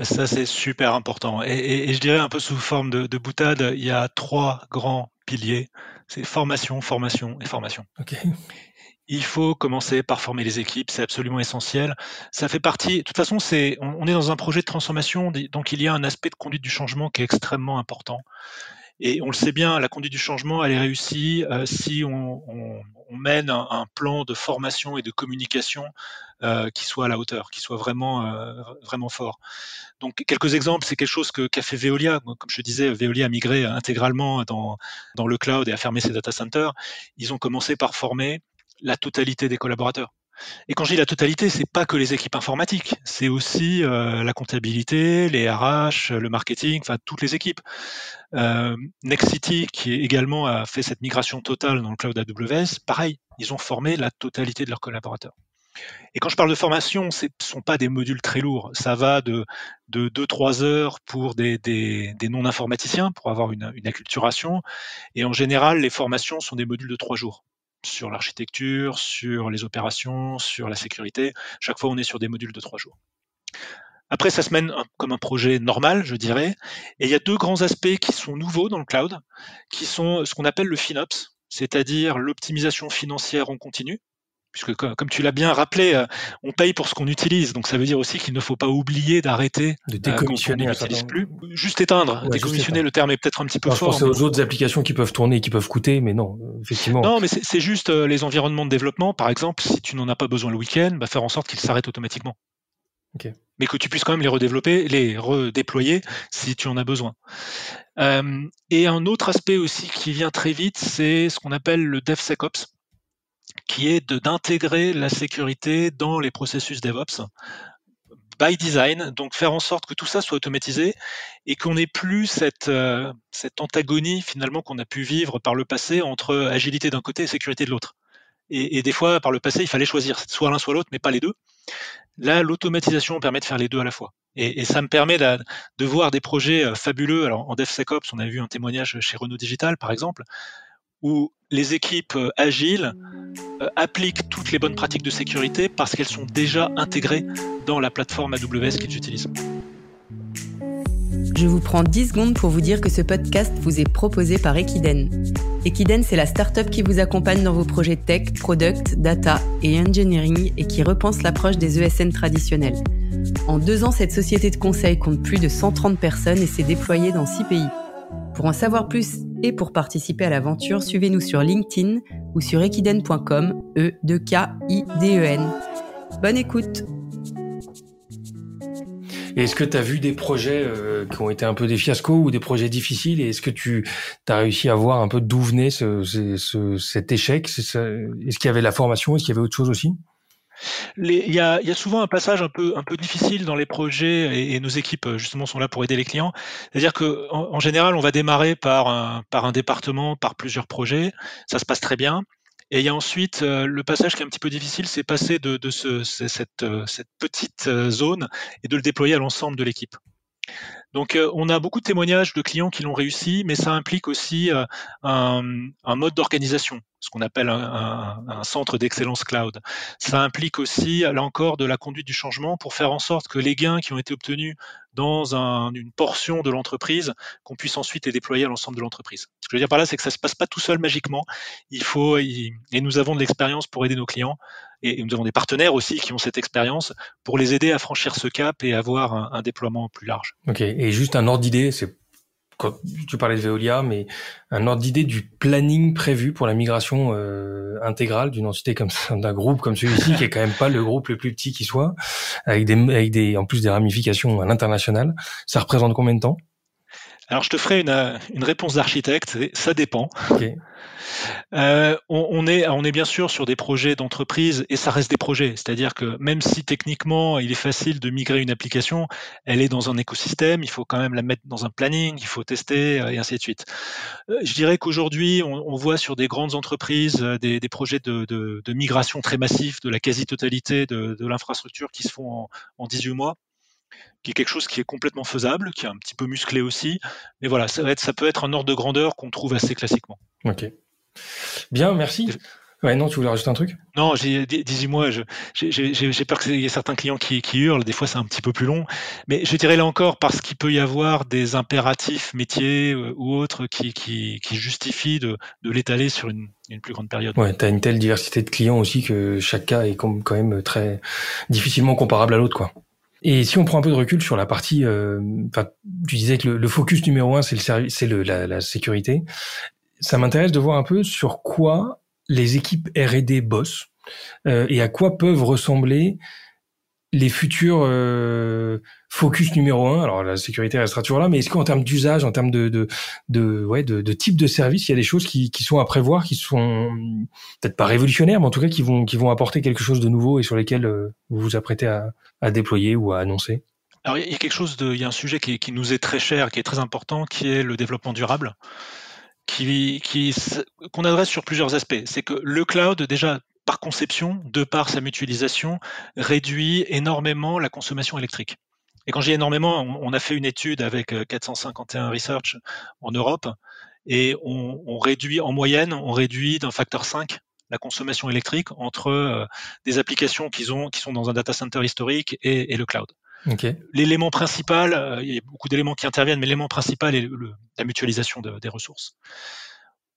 Ça, c'est super important. Et, je dirais un peu sous forme de, de, boutade, il y a trois grands piliers. C'est formation, formation et formation. Il faut commencer par former les équipes, c'est absolument essentiel. Ça fait partie, de toute façon, c'est, on, est dans un projet de transformation, donc il y a un aspect de conduite du changement qui est extrêmement important. Et on le sait bien, la conduite du changement, elle est réussie euh, si on, mène un, un, plan de formation et de communication euh, qui soit à la hauteur, qui soit vraiment, euh, vraiment fort. Donc quelques exemples, c'est quelque chose que qu'a fait Veolia. Comme je disais, Veolia a migré intégralement dans, dans le cloud et a fermé ses data centers. Ils ont commencé par former la totalité des collaborateurs. Et quand je dis la totalité, c'est pas que les équipes informatiques, c'est aussi euh, la comptabilité, les RH, le marketing, enfin toutes les équipes. Euh, Nextcity, qui également a fait cette migration totale dans le cloud AWS, pareil, ils ont formé la totalité de leurs collaborateurs. Et quand je parle de formation, ce ne sont pas des modules très lourds. Ça va de, de 2-3 heures pour des non-informaticiens, pour avoir une, une acculturation. Et en général, les formations sont des modules de 3 jours sur l'architecture, sur les opérations, sur la sécurité. Chaque fois, on est sur des modules de trois jours. Après, ça se mène comme un projet normal, je dirais. Et il y a deux grands aspects qui sont nouveaux dans le cloud, qui sont ce qu'on appelle le FinOps, c'est-à-dire l'optimisation financière en continu puisque comme tu l'as bien rappelé, euh, on paye pour ce qu'on utilise. Donc ça veut dire aussi qu'il ne faut pas oublier d'arrêter de euh, décommissionner. on n'utilise plus. Juste éteindre. décommissionner, le terme est peut-être un petit peu fort. Je aux autres applications qui peuvent tourner, qui peuvent coûter, mais non, effectivement. Non, mais c'est juste euh, les environnements de développement. Par exemple, si tu n'en as pas besoin le week-end, bah, faire en sorte qu'ils s'arrêtent automatiquement. Mais que tu puisses quand même les redévelopper, les redéployer si tu en as besoin. et un autre aspect aussi qui vient très vite, c'est ce qu'on appelle le DevSecOps qui est d'intégrer la sécurité dans les processus DevOps by design, donc faire en sorte que tout ça soit automatisé et qu'on n'ait plus cette, euh, cette antagonie finalement qu'on a pu vivre par le passé entre agilité d'un côté et sécurité de l'autre. Et, des fois, par le passé, il fallait choisir soit l'un soit l'autre, mais pas les deux. Là, l'automatisation permet de faire les deux à la fois. Et, ça me permet de, voir des projets euh, fabuleux. Alors, en DevSecOps, on a vu un témoignage chez Renault Digital, par exemple, où les équipes euh, agiles appliquent toutes les bonnes pratiques de sécurité parce qu'elles sont déjà intégrées dans la plateforme AWS qu'ils utilisent. Je vous prends 10 secondes pour vous dire que ce podcast vous est proposé par Equiden. Equiden, c'est la startup qui vous accompagne dans vos projets tech, product, data et engineering et qui repense l'approche des ESN traditionnels. En deux ans, cette société de conseil compte plus de 130 personnes et s'est déployée dans 6 pays. Pour en savoir plus et pour participer à l'aventure, suivez-nous sur LinkedIn ou sur equiden.com, e d k i d e n. Bonne écoute. Est-ce que tu as vu des projets euh, qui ont été un peu des fiascos ou des projets difficiles? Et est-ce que tu as réussi à voir un peu d'où venait ce, cet échec? Est-ce qu'il y avait la formation? Est-ce qu'il y avait autre chose aussi? Il y, a, souvent un passage un peu, difficile dans les projets et, nos équipes justement sont là pour aider les clients. C'est-à-dire qu'en en, général, on va démarrer par un, par un département, par plusieurs projets. Ça se passe très bien. Et il y a ensuite euh, le passage qui est un petit peu difficile, c'est passer de, euh, cette petite euh, zone et de le déployer à l'ensemble de l'équipe. Donc euh, on a beaucoup de témoignages de clients qui l'ont réussi, mais ça implique aussi euh, un, mode d'organisation, ce qu'on appelle un, centre d'excellence cloud. Ça implique aussi, là encore, de la conduite du changement pour faire en sorte que les gains qui ont été obtenus dans une portion de l'entreprise, qu'on puisse ensuite les déployer à l'ensemble de l'entreprise. Ce que je veux dire par là, c'est que ça se passe pas tout seul magiquement. Il faut, et nous avons de l'expérience pour aider nos clients et nous avons des partenaires aussi qui ont cette expérience pour les aider à franchir ce cap et avoir un, déploiement plus large. Ok, et juste un ordre d'idée, c'est quand tu parlais de Veolia, mais un ordre d'idée du planning prévu pour la migration euh, intégrale d'une entité comme d'un groupe comme celui-ci, qui est quand même pas le groupe le plus petit qui soit, avec des, avec des, en plus des ramifications à l'international. Ça représente combien de temps? Alors je te ferai une, une réponse d'architecte, ça dépend. Okay. Euh, on, est, bien sûr sur des projets d'entreprise et ça reste des projets. C'est-à-dire que même si techniquement il est facile de migrer une application, elle est dans un écosystème, il faut quand même la mettre dans un planning, il faut tester euh, et ainsi de suite. Euh, je dirais qu'aujourd'hui, on, voit sur des grandes entreprises des, projets de, migration très massifs de la quasi-totalité de, l'infrastructure qui se font en, en 18 mois qui est quelque chose qui est complètement faisable, qui est un petit peu musclé aussi. Mais voilà, ça, ça peut être un ordre de grandeur qu'on trouve assez classiquement. Bien, merci. Ouais, non, tu voulais rajouter un truc? Non, dis-moi, j'ai peur qu'il y ait certains clients qui, hurlent, des fois c'est un petit peu plus long, mais je dirais là encore, parce qu'il peut y avoir des impératifs métiers euh, ou autres qui, qui, justifient de, l'étaler sur une, plus grande période. Ouais, tu as une telle diversité de clients aussi que chaque cas est quand même très difficilement comparable à l'autre, quoi. Et si on prend un peu de recul sur la partie, euh, tu disais que le, focus numéro un, c'est le c'est la, la sécurité. Ça m'intéresse de voir un peu sur quoi les équipes R&D bossent euh, et à quoi peuvent ressembler les futurs euh, focus numéro un. Alors la sécurité restera toujours là, mais est-ce qu'en termes d'usage, en termes de de de, ouais, de de type de service, il y a des choses qui, qui sont à prévoir, qui sont peut-être pas révolutionnaires, mais en tout cas qui vont qui vont apporter quelque chose de nouveau et sur lesquels euh, vous vous apprêtez à, à déployer ou à annoncer? Alors il y a quelque chose de, il y a un sujet qui, qui nous est très cher, qui est très important, qui est le développement durable qui, qu'on adresse sur plusieurs aspects. C'est que le cloud, déjà, par conception, de par sa mutualisation, réduit énormément la consommation électrique. Et quand j'ai énormément, on, a fait une étude avec 451 euh, Research en Europe, et on, réduit en moyenne, on réduit d'un facteur 5 la consommation électrique entre euh, des applications qui, ont, qui sont dans un data center historique et le cloud. L'élément principal, euh, il y a beaucoup d'éléments qui interviennent, mais l'élément principal est la mutualisation des ressources.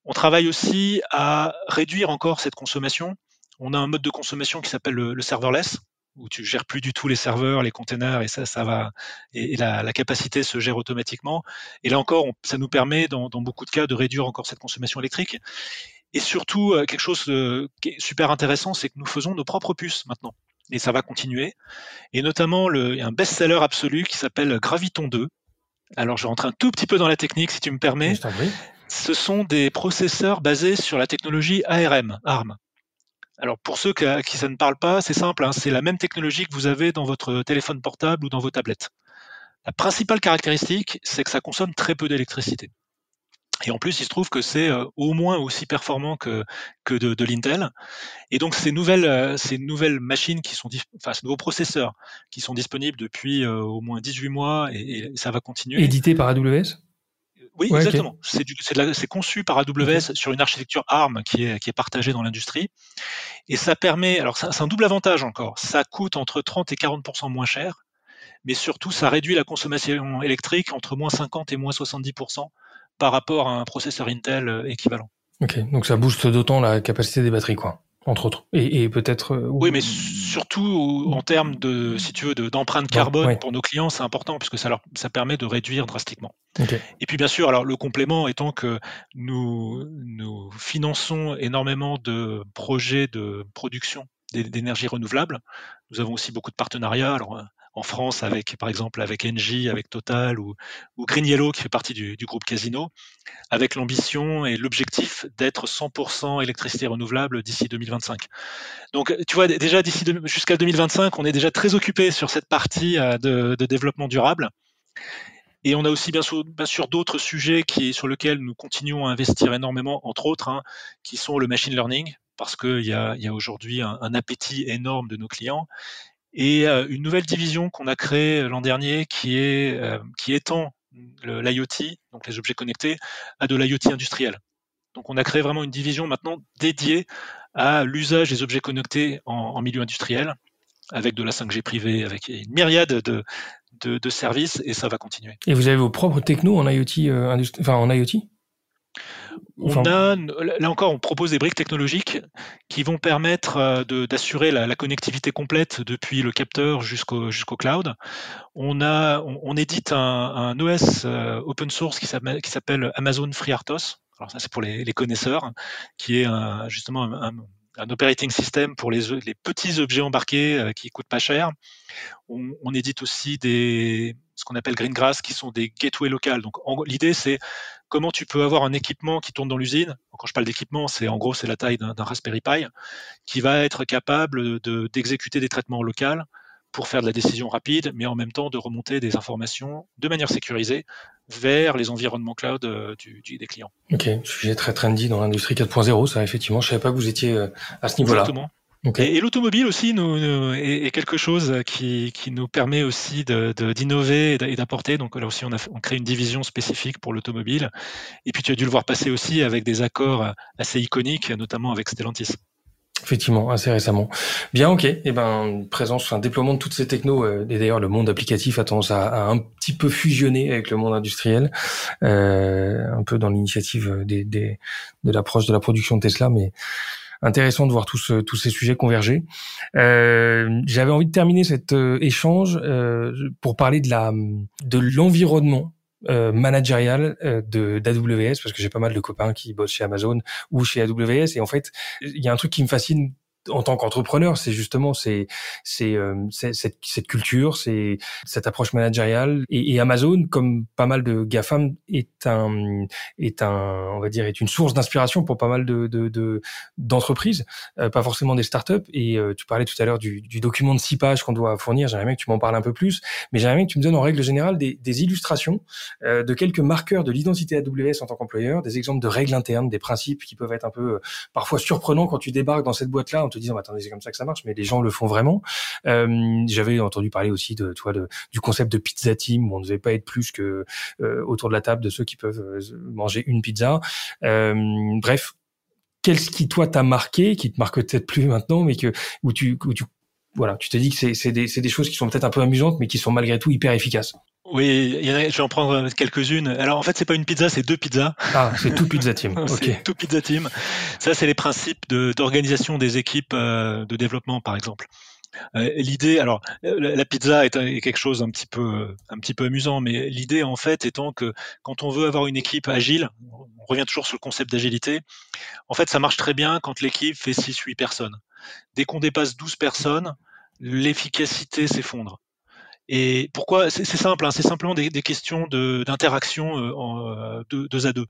On travaille aussi à réduire encore cette consommation. On a un mode de consommation qui s'appelle le, serverless, où tu gères plus du tout les serveurs, les containers, et ça, ça va, et, la, capacité se gère automatiquement. Et là encore, ça nous permet, dans, beaucoup de cas, de réduire encore cette consommation électrique. Et surtout, euh, quelque chose qui est super intéressant, c'est que nous faisons nos propres puces maintenant et ça va continuer. Et notamment, le, il y a un best-seller absolu qui s'appelle Graviton 2. Alors, je rentre un tout petit peu dans la technique, si tu me permets. Ce sont des processeurs basés sur la technologie ARM, ARM. Alors, pour ceux à qui ça ne parle pas, c'est simple, hein, c'est la même technologie que vous avez dans votre téléphone portable ou dans vos tablettes. La principale caractéristique, c'est que ça consomme très peu d'électricité. Et en plus, il se trouve que c'est euh, au moins aussi performant que, que de, de l'Intel. Et donc, ces nouvelles, euh, ces nouvelles machines qui sont, enfin, ces nouveaux processeurs qui sont disponibles depuis euh, au moins 18 mois et, ça va continuer. Édité par AWS oui, exactement. C'est conçu par AWS sur une architecture ARM qui est, qui est partagée dans l'industrie. Et ça permet, alors c'est un double avantage encore, ça coûte entre 30 et 40% moins cher, mais surtout ça réduit la consommation électrique entre moins 50 et moins 70% par rapport à un processeur Intel euh, équivalent. Ok, donc ça booste d'autant la capacité des batteries, quoi, entre autres. Et, peut-être. Euh, oui, mais surtout en termes de, si tu veux, d'empreinte carbone pour nos clients, c'est important puisque ça leur, ça permet de réduire drastiquement. Et puis bien sûr, alors le complément étant que nous, nous finançons énormément de projets de production d'énergie renouvelable. Nous avons aussi beaucoup de partenariats. Alors, en France avec, par exemple, avec Engie, avec Total ou, ou Green Yellow qui fait partie du, groupe Casino, avec l'ambition et l'objectif d'être 100% électricité renouvelable d'ici 2025. Donc, tu vois, déjà d'ici jusqu'à 2025, on est déjà très occupé sur cette partie euh, de, développement durable. Et on a aussi bien sûr, d'autres sujets sur lesquels nous continuons à investir énormément, entre autres, hein, qui sont le machine learning, parce qu'il y a, aujourd'hui un, appétit énorme de nos clients et euh, une nouvelle division qu'on a créée euh, l'an dernier qui est euh, qui étend l'IoT, donc les objets connectés, à de l'IoT industriel. Donc on a créé vraiment une division maintenant dédiée à l'usage des objets connectés en, milieu industriel, avec de la 5G privée, avec une myriade de, de, services, et ça va continuer. Et vous avez vos propres technos en IoT, enfin en IoT? On a, là encore, on propose des briques technologiques qui vont permettre euh, d'assurer la, connectivité complète depuis le capteur jusqu'au jusqu'au cloud. On a, on, édite un, OS euh, open source qui s'appelle Amazon FreeRTOS. Alors ça, c'est pour les, connaisseurs, qui est justement un, operating system pour les, les petits objets embarqués euh, qui coûtent pas cher. On, on édite aussi des ce qu'on appelle Greengrass, qui sont des gateways locales. Donc l'idée, c'est comment tu peux avoir un équipement qui tourne dans l'usine. Quand je parle d'équipement, c'est en gros c'est la taille d'un Raspberry Pi qui va être capable d'exécuter des traitements locaux pour faire de la décision rapide, mais en même temps de remonter des informations de manière sécurisée vers les environnements cloud euh, des clients. Ok, sujet très trendy dans l'industrie 4.0, ça effectivement, je savais pas que vous étiez euh, à ce niveau-là. Exactement. Et, l'automobile aussi nous, est, quelque chose qui, qui nous permet aussi d'innover de, et d'apporter. Donc là aussi, on, a, on crée une division spécifique pour l'automobile. Et puis tu as dû le voir passer aussi avec des accords assez iconiques, notamment avec Stellantis. Effectivement, assez récemment. Bien, ok. Et eh ben, présence, un déploiement de toutes ces technos, euh, et d'ailleurs le monde applicatif a tendance à, un petit peu fusionner avec le monde industriel, euh, un peu dans l'initiative des, des, de l'approche de la production de Tesla, mais intéressant de voir tous tous ces sujets converger. Euh, J'avais envie de terminer cet euh, échange euh, pour parler de la de l'environnement euh, managérial euh, de d'AWS parce que j'ai pas mal de copains qui bossent chez Amazon ou chez AWS et en fait il y a un truc qui me fascine en tant qu'entrepreneur, c'est justement c'est c'est euh, cette, cette culture, c'est cette approche managériale et, et, Amazon, comme pas mal de gafam, est un est un on va dire est une source d'inspiration pour pas mal de d'entreprises, de, euh, pas forcément des startups. Et euh, tu parlais tout à l'heure du, du, document de six pages qu'on doit fournir. J'aimerais bien que tu m'en parles un peu plus, mais j'aimerais bien que tu me donnes en règle générale des, des illustrations de quelques marqueurs de l'identité AWS en tant qu'employeur, des exemples de règles internes, des principes qui peuvent être un peu parfois surprenants quand tu débarques dans cette boîte là te disant, attendez, c'est comme ça que ça marche, mais les gens le font vraiment. Euh, J'avais entendu parler aussi de, toi, de, du concept de pizza team où on ne devait pas être plus que euh, autour de la table de ceux qui peuvent euh, manger une pizza. Euh, bref, qu'est-ce qui toi t'a marqué, qui te marque peut-être plus maintenant, mais que où tu, où tu voilà, tu te dis que c'est des, des choses qui sont peut-être un peu amusantes, mais qui sont malgré tout hyper efficaces. Oui, il y en a, je vais en prendre quelques-unes. Alors en fait, c'est pas une pizza, c'est deux pizzas. Ah, c'est tout pizza team. ok. Tout pizza team. Ça, c'est les principes d'organisation des équipes euh, de développement, par exemple. Euh, l'idée, alors la pizza est, quelque chose un petit peu, un petit peu amusant, mais l'idée en fait étant que quand on veut avoir une équipe agile, on revient toujours sur le concept d'agilité. En fait, ça marche très bien quand l'équipe fait 6-8 personnes. Dès qu'on dépasse 12 personnes, l'efficacité s'effondre. Et pourquoi C'est simple, hein, c'est simplement des, questions d'interaction de, euh, deux, à deux.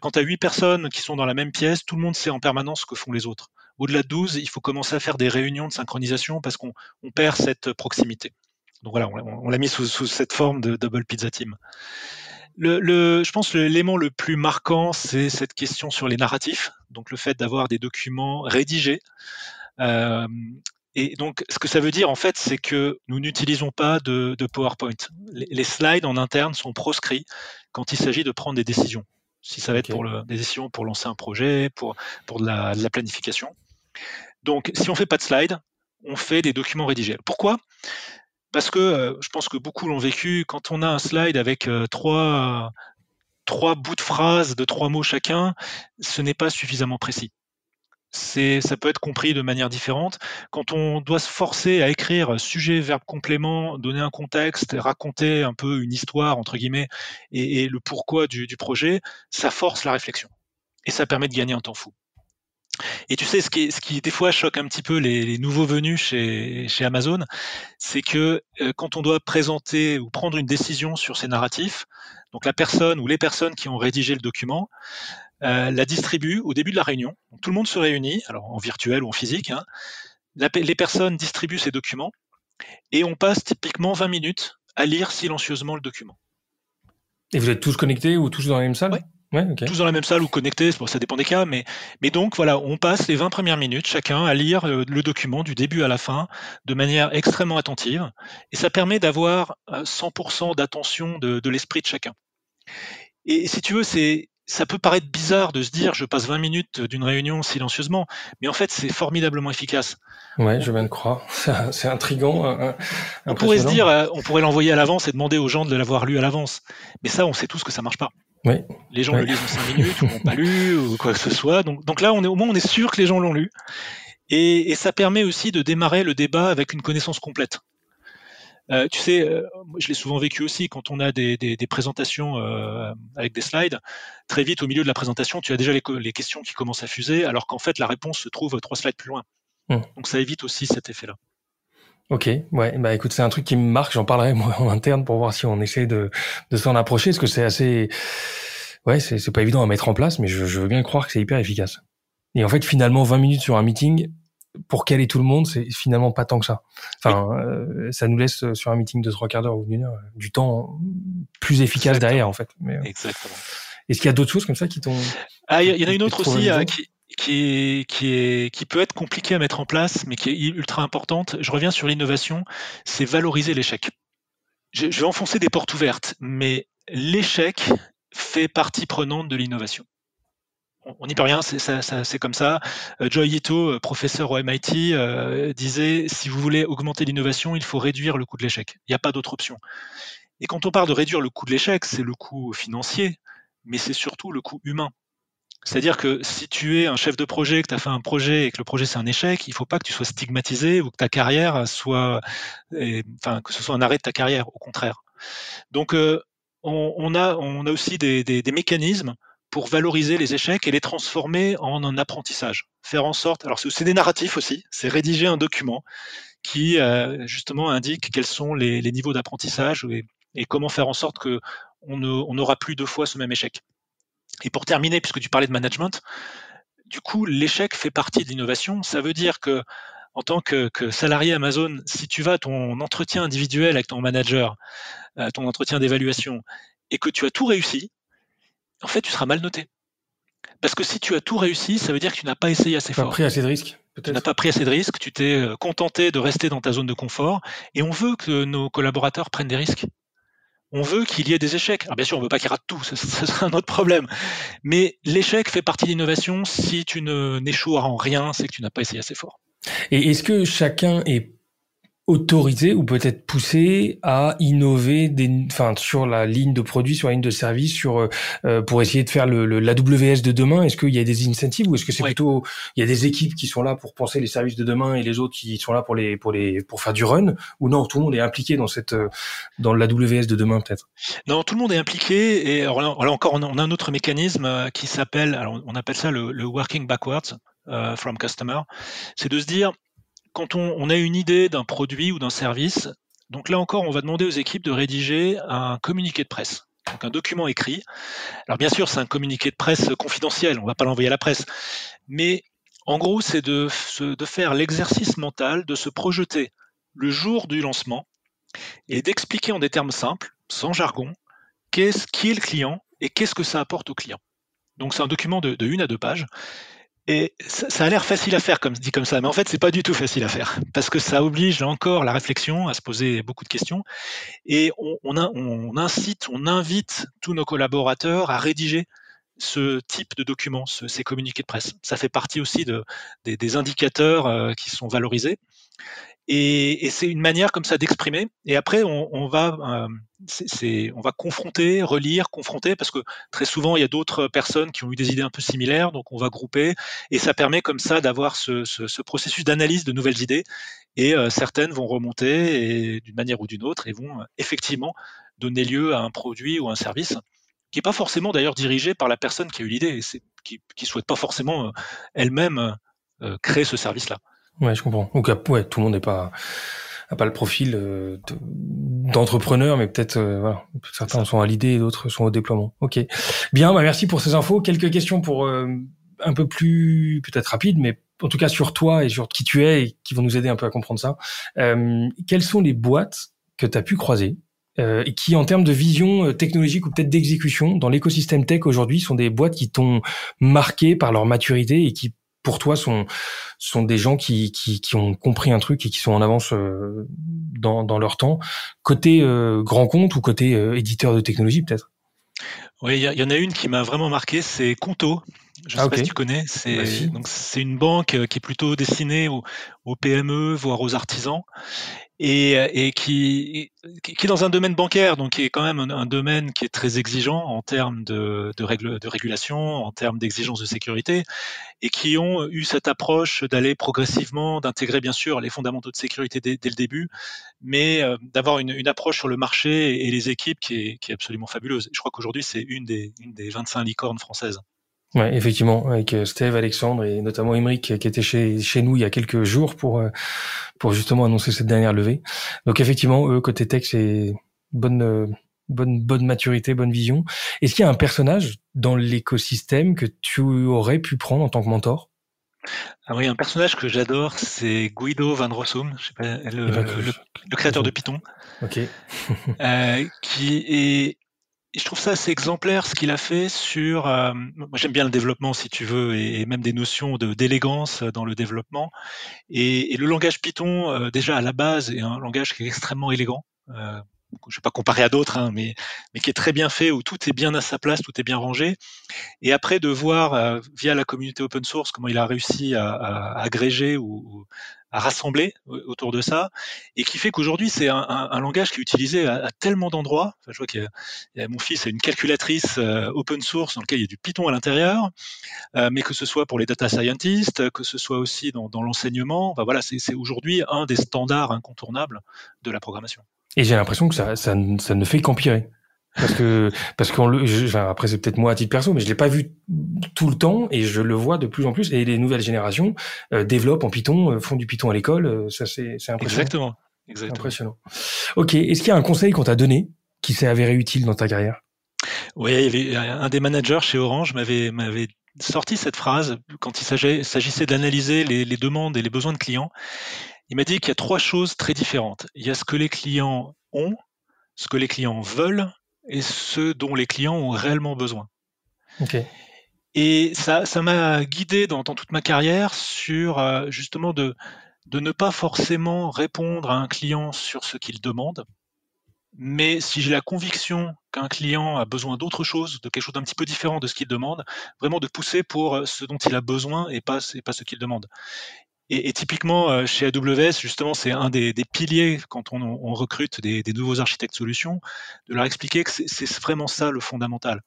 Quand tu as huit personnes qui sont dans la même pièce, tout le monde sait en permanence ce que font les autres. Au-delà de 12, il faut commencer à faire des réunions de synchronisation parce qu'on perd cette proximité. Donc voilà, on, l'a mis sous, cette forme de double pizza team. Je pense l'élément le plus marquant, c'est cette question sur les narratifs, donc le fait d'avoir des documents rédigés. Euh, et donc, ce que ça veut dire, en fait, c'est que nous n'utilisons pas de, PowerPoint. Les, slides en interne sont proscrits quand il s'agit de prendre des décisions. Si ça va être pour le, des décisions pour lancer un projet, pour, pour de la, planification. Donc, si on fait pas de slides, on fait des documents rédigés. Pourquoi? Parce que euh, je pense que beaucoup l'ont vécu. Quand on a un slide avec euh, trois, trois bouts de phrases de trois mots chacun, ce n'est pas suffisamment précis ça peut être compris de manière différente. Quand on doit se forcer à écrire sujet, verbe, complément, donner un contexte, raconter un peu une histoire, entre guillemets, et, le pourquoi du, projet, ça force la réflexion. Et ça permet de gagner un temps fou. Et tu sais, ce qui, ce qui des fois choque un petit peu les, nouveaux venus chez, chez Amazon, c'est que euh, quand on doit présenter ou prendre une décision sur ces narratifs, donc la personne ou les personnes qui ont rédigé le document, euh, la distribue au début de la réunion. tout le monde se réunit, alors en virtuel ou en physique. Hein. les personnes distribuent ces documents et on passe typiquement 20 minutes à lire silencieusement le document. Et vous êtes tous connectés ou tous dans la même salle? Ouais. Tous dans la même salle ou connectés, ça dépend des cas, mais, mais donc voilà, on passe les 20 premières minutes chacun à lire le, document du début à la fin de manière extrêmement attentive, et ça permet d'avoir 100% euh, d'attention de, de l'esprit de chacun. Et si tu veux, c'est ça peut paraître bizarre de se dire je passe 20 minutes d'une réunion silencieusement, mais en fait c'est formidablement efficace. Ouais, je viens de croire. C'est intrigant. On pourrait se dire, euh, on pourrait l'envoyer à l'avance et demander aux gens de l'avoir lu à l'avance. Mais ça, on sait tous que ça marche pas. Oui. Les gens le lisent en 5 minutes ou l'ont pas lu ou quoi que ce soit. Donc, donc là, on est, au moins, on est sûr que les gens l'ont lu. Et, et, ça permet aussi de démarrer le débat avec une connaissance complète. Euh, tu sais, euh, je l'ai souvent vécu aussi quand on a des, présentations euh, avec des slides. Très vite, au milieu de la présentation, tu as déjà les, questions qui commencent à fuser, alors qu'en fait, la réponse se trouve trois slides plus loin. Hmm. Donc, ça évite aussi cet effet-là. Ok, ouais, bah écoute, c'est un truc qui me marque. J'en parlerai moi en interne pour voir si on essaie de, s'en approcher, parce que c'est assez, ouais, c'est pas évident à mettre en place, mais je, je veux bien croire que c'est hyper efficace. Et en fait, finalement, 20 minutes sur un meeting, pour caler tout le monde, c'est finalement pas tant que ça. Enfin, euh, ça nous laisse euh, sur un meeting de trois quarts d'heure ou d'une heure du temps plus efficace derrière, en fait. Mais, euh, Exactement. Est-ce qu'il y a d'autres choses comme ça qui t'ont Ah, il y, en a une autre aussi. qui, est, qui, est, qui peut être compliquée à mettre en place, mais qui est ultra importante. Je reviens sur l'innovation, c'est valoriser l'échec. Je, je vais enfoncer des portes ouvertes, mais l'échec fait partie prenante de l'innovation on n'y peut rien, c'est comme ça. Euh, Joy Ito, euh, professeur au MIT, euh, disait si vous voulez augmenter l'innovation, il faut réduire le coût de l'échec. Il n'y a pas d'autre option. Et quand on parle de réduire le coût de l'échec, c'est le coût financier, mais c'est surtout le coût humain. C'est-à-dire que si tu es un chef de projet, que tu as fait un projet et que le projet c'est un échec, il ne faut pas que tu sois stigmatisé ou que ta carrière soit, enfin que ce soit un arrêt de ta carrière, au contraire. Donc on, a, on a aussi des, des mécanismes pour valoriser les échecs et les transformer en un apprentissage. Faire en sorte, alors c'est des narratifs aussi, c'est rédiger un document qui euh, justement indique quels sont les, niveaux d'apprentissage et, comment faire en sorte que on n'aura plus deux fois ce même échec. Et pour terminer, puisque tu parlais de management, du coup, l'échec fait partie de l'innovation. Ça veut dire que en tant que, salarié Amazon, si tu vas à ton entretien individuel avec ton manager, euh, ton entretien d'évaluation, et que tu as tout réussi, en fait, tu seras mal noté. Parce que si tu as tout réussi, ça veut dire que tu n'as pas essayé assez fort. Tu n'as pas pris assez de risques. Tu n'as pas pris assez de risques, tu t'es euh, contenté de rester dans ta zone de confort, et on veut que nos collaborateurs prennent des risques. On veut qu'il y ait des échecs. Alors bien sûr, on ne veut pas qu'ils ratent tout, ce, un autre problème. Mais l'échec fait partie de l'innovation. Si tu n'échoues en rien, c'est que tu n'as pas essayé assez fort. Et est-ce que chacun est autorisé ou peut-être poussé à innover des, enfin, sur la ligne de produits, sur la ligne de service, sur euh, pour essayer de faire le, le l'AWS de demain. Est-ce qu'il y a des incentives ou est-ce que c'est plutôt il y a des équipes qui sont là pour penser les services de demain et les autres qui sont là pour les pour les pour faire du run? Ou non tout le monde est impliqué dans cette dans l'AWS de demain peut-être? Non, tout le monde est impliqué et alors là, encore on a un autre mécanisme euh, qui s'appelle alors on appelle ça le, le working backwards uh, from customer, c'est de se dire quand on, a une idée d'un produit ou d'un service, donc là encore, on va demander aux équipes de rédiger un communiqué de presse, donc un document écrit. Alors bien sûr, c'est un communiqué de presse confidentiel, on ne va pas l'envoyer à la presse, mais en gros, c'est de, faire l'exercice mental de se projeter le jour du lancement et d'expliquer en des termes simples, sans jargon, qu'est-ce qui est le client et qu'est-ce que ça apporte au client. Donc c'est un document de une à deux pages et ça, a l'air facile à faire, comme dit comme ça, mais en fait, c'est pas du tout facile à faire, parce que ça oblige encore la réflexion, à se poser beaucoup de questions, et on, incite, on invite tous nos collaborateurs à rédiger ce type de documents, ces communiqués de presse. Ça fait partie aussi de, des, indicateurs euh, qui sont valorisés. Et, c'est une manière comme ça d'exprimer. Et après, on, va, euh, on va confronter, relire, confronter, parce que très souvent, il y a d'autres personnes qui ont eu des idées un peu similaires, donc on va grouper, et ça permet comme ça d'avoir ce, processus d'analyse de nouvelles idées. Et euh, certaines vont remonter d'une manière ou d'une autre et vont euh, effectivement donner lieu à un produit ou un service qui n'est pas forcément d'ailleurs dirigé par la personne qui a eu l'idée, et qui ne souhaite pas forcément elle-même créer ce service-là. Ouais, je comprends. Donc, ouais, tout le monde n'est pas a pas le profil euh, d'entrepreneur, mais peut-être euh, voilà, certains sont à l'idée et d'autres sont au déploiement. Ok, bien, bah merci pour ces infos. Quelques questions pour euh, un peu plus peut-être rapide, mais en tout cas sur toi et sur qui tu es et qui vont nous aider un peu à comprendre ça. quelles sont les boîtes que tu as pu croiser et qui, en termes de vision technologique ou peut-être d'exécution dans l'écosystème tech aujourd'hui, sont des boîtes qui t'ont marqué par leur maturité et qui pour toi sont sont des gens qui, qui, qui ont compris un truc et qui sont en avance euh, dans, dans leur temps. Côté euh, grand compte ou côté euh, éditeur de technologie peut-être? Oui il y, en a une qui m'a vraiment marqué c'est Conto. Je ne ah, sais pas si tu connais c'est bah, donc c'est une banque qui est plutôt destinée aux, aux PME voire aux artisans et, et qui, qui, est dans un domaine bancaire, donc qui est quand même un, domaine qui est très exigeant en termes de, de, règles, de régulation, en termes d'exigences de sécurité, et qui ont eu cette approche d'aller progressivement, d'intégrer bien sûr les fondamentaux de sécurité dès, dès le début, mais euh, d'avoir une, une, approche sur le marché et les équipes qui est, qui est absolument fabuleuse. Je crois qu'aujourd'hui, c'est une des, une des 25 licornes françaises. Ouais, effectivement, avec euh, Steve, Alexandre et notamment Emeric qui était chez, chez nous il y a quelques jours pour, euh, pour justement annoncer cette dernière levée. Donc effectivement, eux, côté tech, c'est bonne, euh, bonne, bonne maturité, bonne vision. Est-ce qu'il y a un personnage dans l'écosystème que tu aurais pu prendre en tant que mentor? Ah oui, un personnage que j'adore, c'est Guido van Rossum, je sais pas, le, le, créateur de Python, Ok. euh, qui est je trouve ça assez exemplaire ce qu'il a fait sur. Euh, moi, j'aime bien le développement, si tu veux, et, même des notions d'élégance dans le développement. Et, le langage Python, euh, déjà à la base, est un langage qui est extrêmement élégant. Euh, je vais pas comparer à d'autres, hein, mais, mais qui est très bien fait, où tout est bien à sa place, tout est bien rangé. Et après de voir euh, via la communauté open source comment il a réussi à, à agréger ou, à rassembler autour de ça, et qui fait qu'aujourd'hui c'est un, un, langage qui est utilisé à, tellement d'endroits. Enfin, je vois qu'il mon fils a une calculatrice euh, open source dans laquelle il y a du Python à l'intérieur, euh, mais que ce soit pour les data scientists, que ce soit aussi dans, dans l'enseignement. Enfin, voilà, c'est aujourd'hui un des standards incontournables de la programmation. Et j'ai l'impression que ça, ça, ça, ne fait qu'empirer. Parce que, parce qu'on le, enfin, après c'est peut-être moi à titre perso, mais je l'ai pas vu tout le temps et je le vois de plus en plus. Et les nouvelles générations euh, développent en Python, euh, font du Python à l'école. Euh, ça c'est, c'est impressionnant. Exactement. Exactement. Impressionnant. Ok. Est-ce qu'il y a un conseil qu'on t'a donné qui s'est avéré utile dans ta carrière? Oui, il y avait un des managers chez Orange m'avait m'avait sorti cette phrase quand il s'agissait d'analyser les, les demandes et les besoins de clients. Il m'a dit qu'il y a trois choses très différentes. Il y a ce que les clients ont, ce que les clients veulent et ce dont les clients ont réellement besoin. Et ça, ça m'a guidé dans, toute ma carrière sur euh, justement de, de ne pas forcément répondre à un client sur ce qu'il demande, mais si j'ai la conviction qu'un client a besoin d'autre chose, de quelque chose d'un petit peu différent de ce qu'il demande, vraiment de pousser pour ce dont il a besoin et pas, et pas ce qu'il demande. Et, typiquement, euh, chez AWS, justement, c'est un des, piliers quand on, recrute des, nouveaux architectes solutions, de leur expliquer que c'est vraiment ça le fondamental.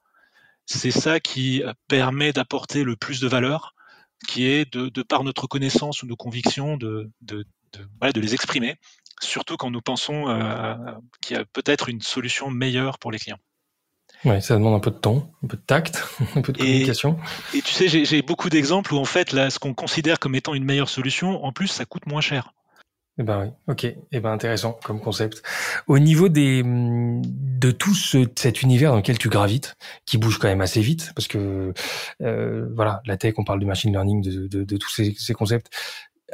C'est ça qui euh, permet d'apporter le plus de valeur, qui est de, par notre connaissance ou nos convictions de, les exprimer, surtout quand nous pensons euh, qu'il y a peut-être une solution meilleure pour les clients. Oui, ça demande un peu de temps, un peu de tact, un peu de communication. Et, tu sais, j'ai beaucoup d'exemples où en fait, là, ce qu'on considère comme étant une meilleure solution, en plus, ça coûte moins cher. Eh ben oui, ok, eh ben intéressant comme concept. Au niveau des de tout ce, cet univers dans lequel tu gravites, qui bouge quand même assez vite, parce que euh, voilà, la tech, on parle du machine learning, de, de, de tous ces, ces, concepts.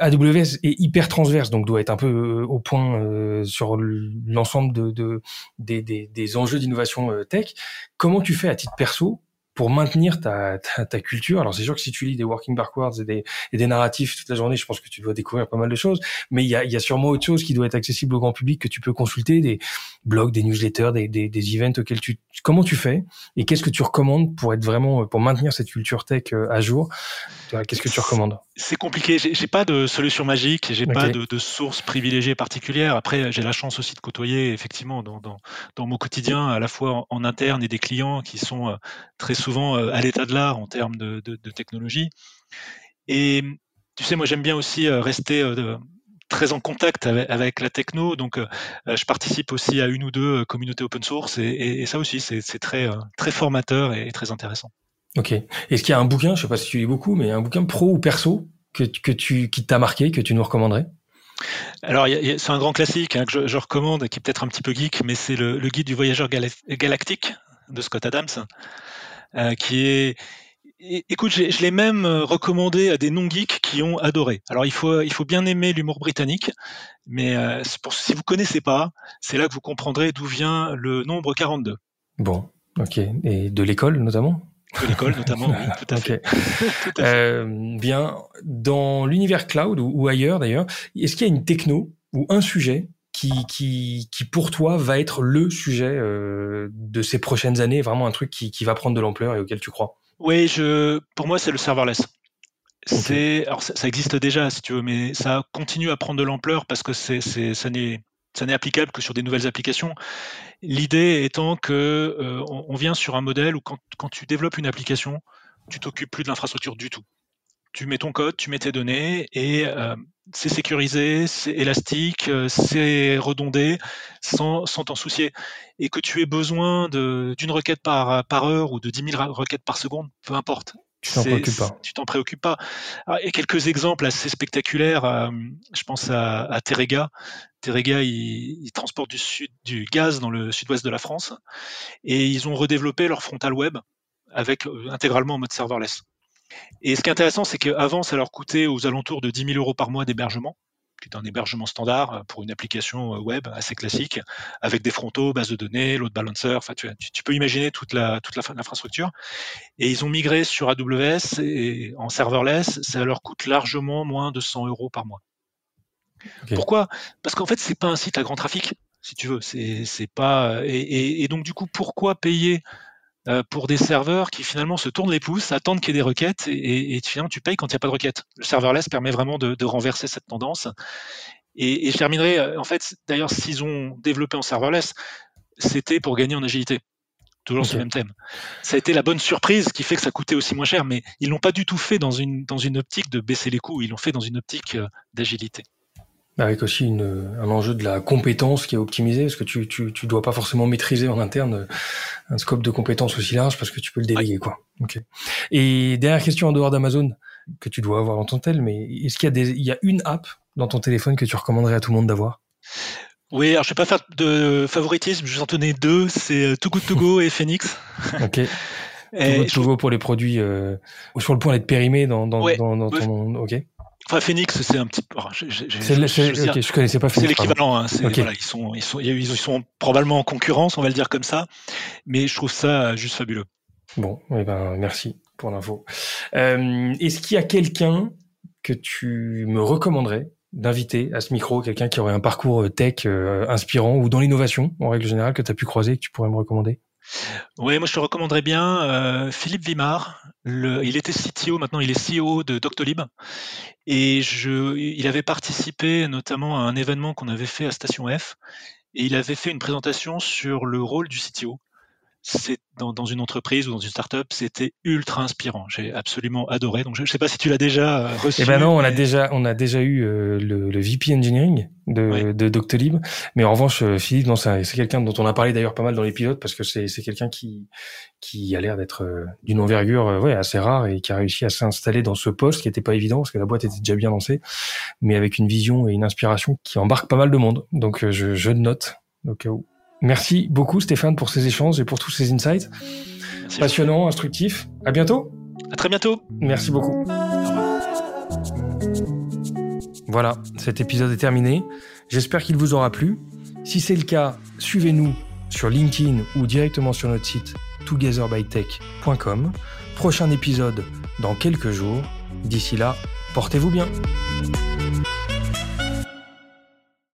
AWS est hyper transverse, donc doit être un peu euh, au point euh, sur l'ensemble de, de des, des, des, enjeux d'innovation euh, tech. Comment tu fais à titre perso pour maintenir ta, ta, ta, culture. Alors c'est sûr que si tu lis des working backwards et des, et des narratifs toute la journée, je pense que tu dois découvrir pas mal de choses. Mais il y a, y a sûrement autre chose qui doit être accessible au grand public que tu peux consulter, des blogs, des newsletters, des, des, des events auxquels tu. Comment tu fais et qu'est-ce que tu recommandes pour être vraiment pour maintenir cette culture tech euh, à jour? Qu'est-ce que tu recommandes? C'est compliqué. J'ai pas de solution magique. J'ai pas de, de, source privilégiée particulière. Après, j'ai la chance aussi de côtoyer effectivement dans, dans, dans, mon quotidien à la fois en, en interne et des clients qui sont euh, très souvent euh, à l'état de l'art en termes de, technologie. Et tu sais, moi j'aime bien aussi euh, rester euh, très en contact avec, la techno, donc je participe aussi à une ou deux communautés open source et, ça aussi c'est très, très formateur et très intéressant. Ok. Est-ce qu'il y a un bouquin, je sais pas si tu lis beaucoup, mais un bouquin pro ou perso que, que tu, qui t'a marqué, que tu nous recommanderais? Alors, c'est un grand classique hein, que je, recommande, qui est peut-être un petit peu geek, mais c'est le, guide du voyageur galactique de Scott Adams. Euh, qui est Écoute, je l'ai même euh, recommandé à des non-geeks qui ont adoré. Alors, il faut, il faut bien aimer l'humour britannique, mais euh, pour, si vous connaissez pas, c'est là que vous comprendrez d'où vient le nombre 42. Bon, ok. Et de l'école, notamment? De l'école, notamment, oui, tout à fait. Euh, bien, dans l'univers cloud ou, ou ailleurs, d'ailleurs, est-ce qu'il y a une techno ou un sujet qui, qui, qui pour toi va être le sujet euh, de ces prochaines années, vraiment un truc qui, qui va prendre de l'ampleur et auquel tu crois? Oui, je, pour moi, c'est le serverless. C'est, alors ça, existe déjà, si tu veux, mais ça continue à prendre de l'ampleur parce que c'est, c'est, ça n'est, ça n'est applicable que sur des nouvelles applications. L'idée étant que euh, on, vient sur un modèle où quand, quand tu développes une application, tu t'occupes plus de l'infrastructure du tout tu mets ton code, tu mets tes données et euh, c'est sécurisé, c'est élastique, euh, c'est redondé sans t'en soucier. Et que tu aies besoin d'une requête par, par heure ou de 10 000 requêtes par seconde, peu importe. Tu t'en préoccupes pas. Tu t'en préoccupes pas. et quelques exemples assez spectaculaires. Euh, je pense à, à Terega. Terega, il, il, transporte du, sud, du gaz dans le sud-ouest de la France et ils ont redéveloppé leur frontal web avec intégralement en mode serverless. Et ce qui est intéressant, c'est qu'avant, ça leur coûtait aux alentours de 10 000 euros par mois d'hébergement. est un hébergement standard pour une application web assez classique, avec des frontaux, base de données, load balancer. Enfin, tu, tu, peux imaginer toute la toute l'infrastructure. Et ils ont migré sur AWS et en serverless, ça leur coûte largement moins de 100 euros par mois. Pourquoi? Parce qu'en fait, c'est pas un site à grand trafic, si tu veux. C'est pas et, et, donc du coup, pourquoi payer euh, pour des serveurs qui finalement se tournent les pouces, attendent qu'il y ait des requêtes et, et finalement tu payes quand il n'y a pas de requêtes. Le serverless permet vraiment de, de renverser cette tendance. Et, et, je terminerai, euh, en fait, d'ailleurs, s'ils ont développé en serverless, c'était pour gagner en agilité. Toujours ce même thème. Ça a été la bonne surprise qui fait que ça coûtait aussi moins cher, mais ils l'ont pas du tout fait dans une, dans une optique de baisser les coûts, ils l'ont fait dans une optique euh, d'agilité. Avec aussi une, un enjeu de la compétence qui est optimisé, parce que tu, tu, tu dois pas forcément maîtriser en interne un scope de compétences aussi large parce que tu peux le déléguer, quoi. Ok. Et dernière question en dehors d'Amazon que tu dois avoir dans ton tel, mais est-ce qu'il y a des, il y a une app dans ton téléphone que tu recommanderais à tout le monde d'avoir? Oui, alors je vais pas faire de favoritisme, je vais en donner deux, c'est Too Good To Go et Phoenix. Ok. Et Too Good To pour les produits euh, sur le point d'être périmés dans, dans, dans, dans ton, ok. Enfin, Phoenix, c'est un petit peu. Je, je, je, je connaissais pas C'est l'équivalent. Hein, voilà, ils, sont, ils, sont, ils sont probablement en concurrence, on va le dire comme ça. Mais je trouve ça juste fabuleux. Bon, eh ben, merci pour l'info. Euh, Est-ce qu'il y a quelqu'un que tu me recommanderais d'inviter à ce micro, quelqu'un qui aurait un parcours tech euh, inspirant ou dans l'innovation, en règle générale, que tu as pu croiser, que tu pourrais me recommander? Oui, moi je te recommanderais bien euh, Philippe Vimard. Il était CTO, maintenant il est CEO de Doctolib. Et il avait participé notamment à un événement qu'on avait fait à Station F. Et il avait fait une présentation sur le rôle du CTO c'est dans, dans, une entreprise ou dans une startup, c'était ultra inspirant. J'ai absolument adoré. Donc je ne sais pas si tu l'as déjà euh, reçu. Eh ben non, on a déjà on a déjà eu euh, le, le, VP Engineering de, de Doctolib, mais en revanche euh, Philippe, non, c'est quelqu'un dont on a parlé d'ailleurs pas mal dans les pilotes parce que c'est c'est quelqu'un qui qui a l'air d'être d'une envergure ouais assez rare et qui a réussi à s'installer dans ce poste qui était pas évident parce que la boîte était déjà bien lancée, mais avec une vision et une inspiration qui embarque pas mal de monde. Donc je je note au cas où. Merci beaucoup Stéphane pour ces échanges et pour tous ces insights. Passionnant, instructif. À bientôt. À très bientôt. Merci beaucoup. Voilà, cet épisode est terminé. J'espère qu'il vous aura plu. Si c'est le cas, suivez-nous sur LinkedIn ou directement sur notre site togetherbytech.com. Prochain épisode dans quelques jours. D'ici là, portez-vous bien.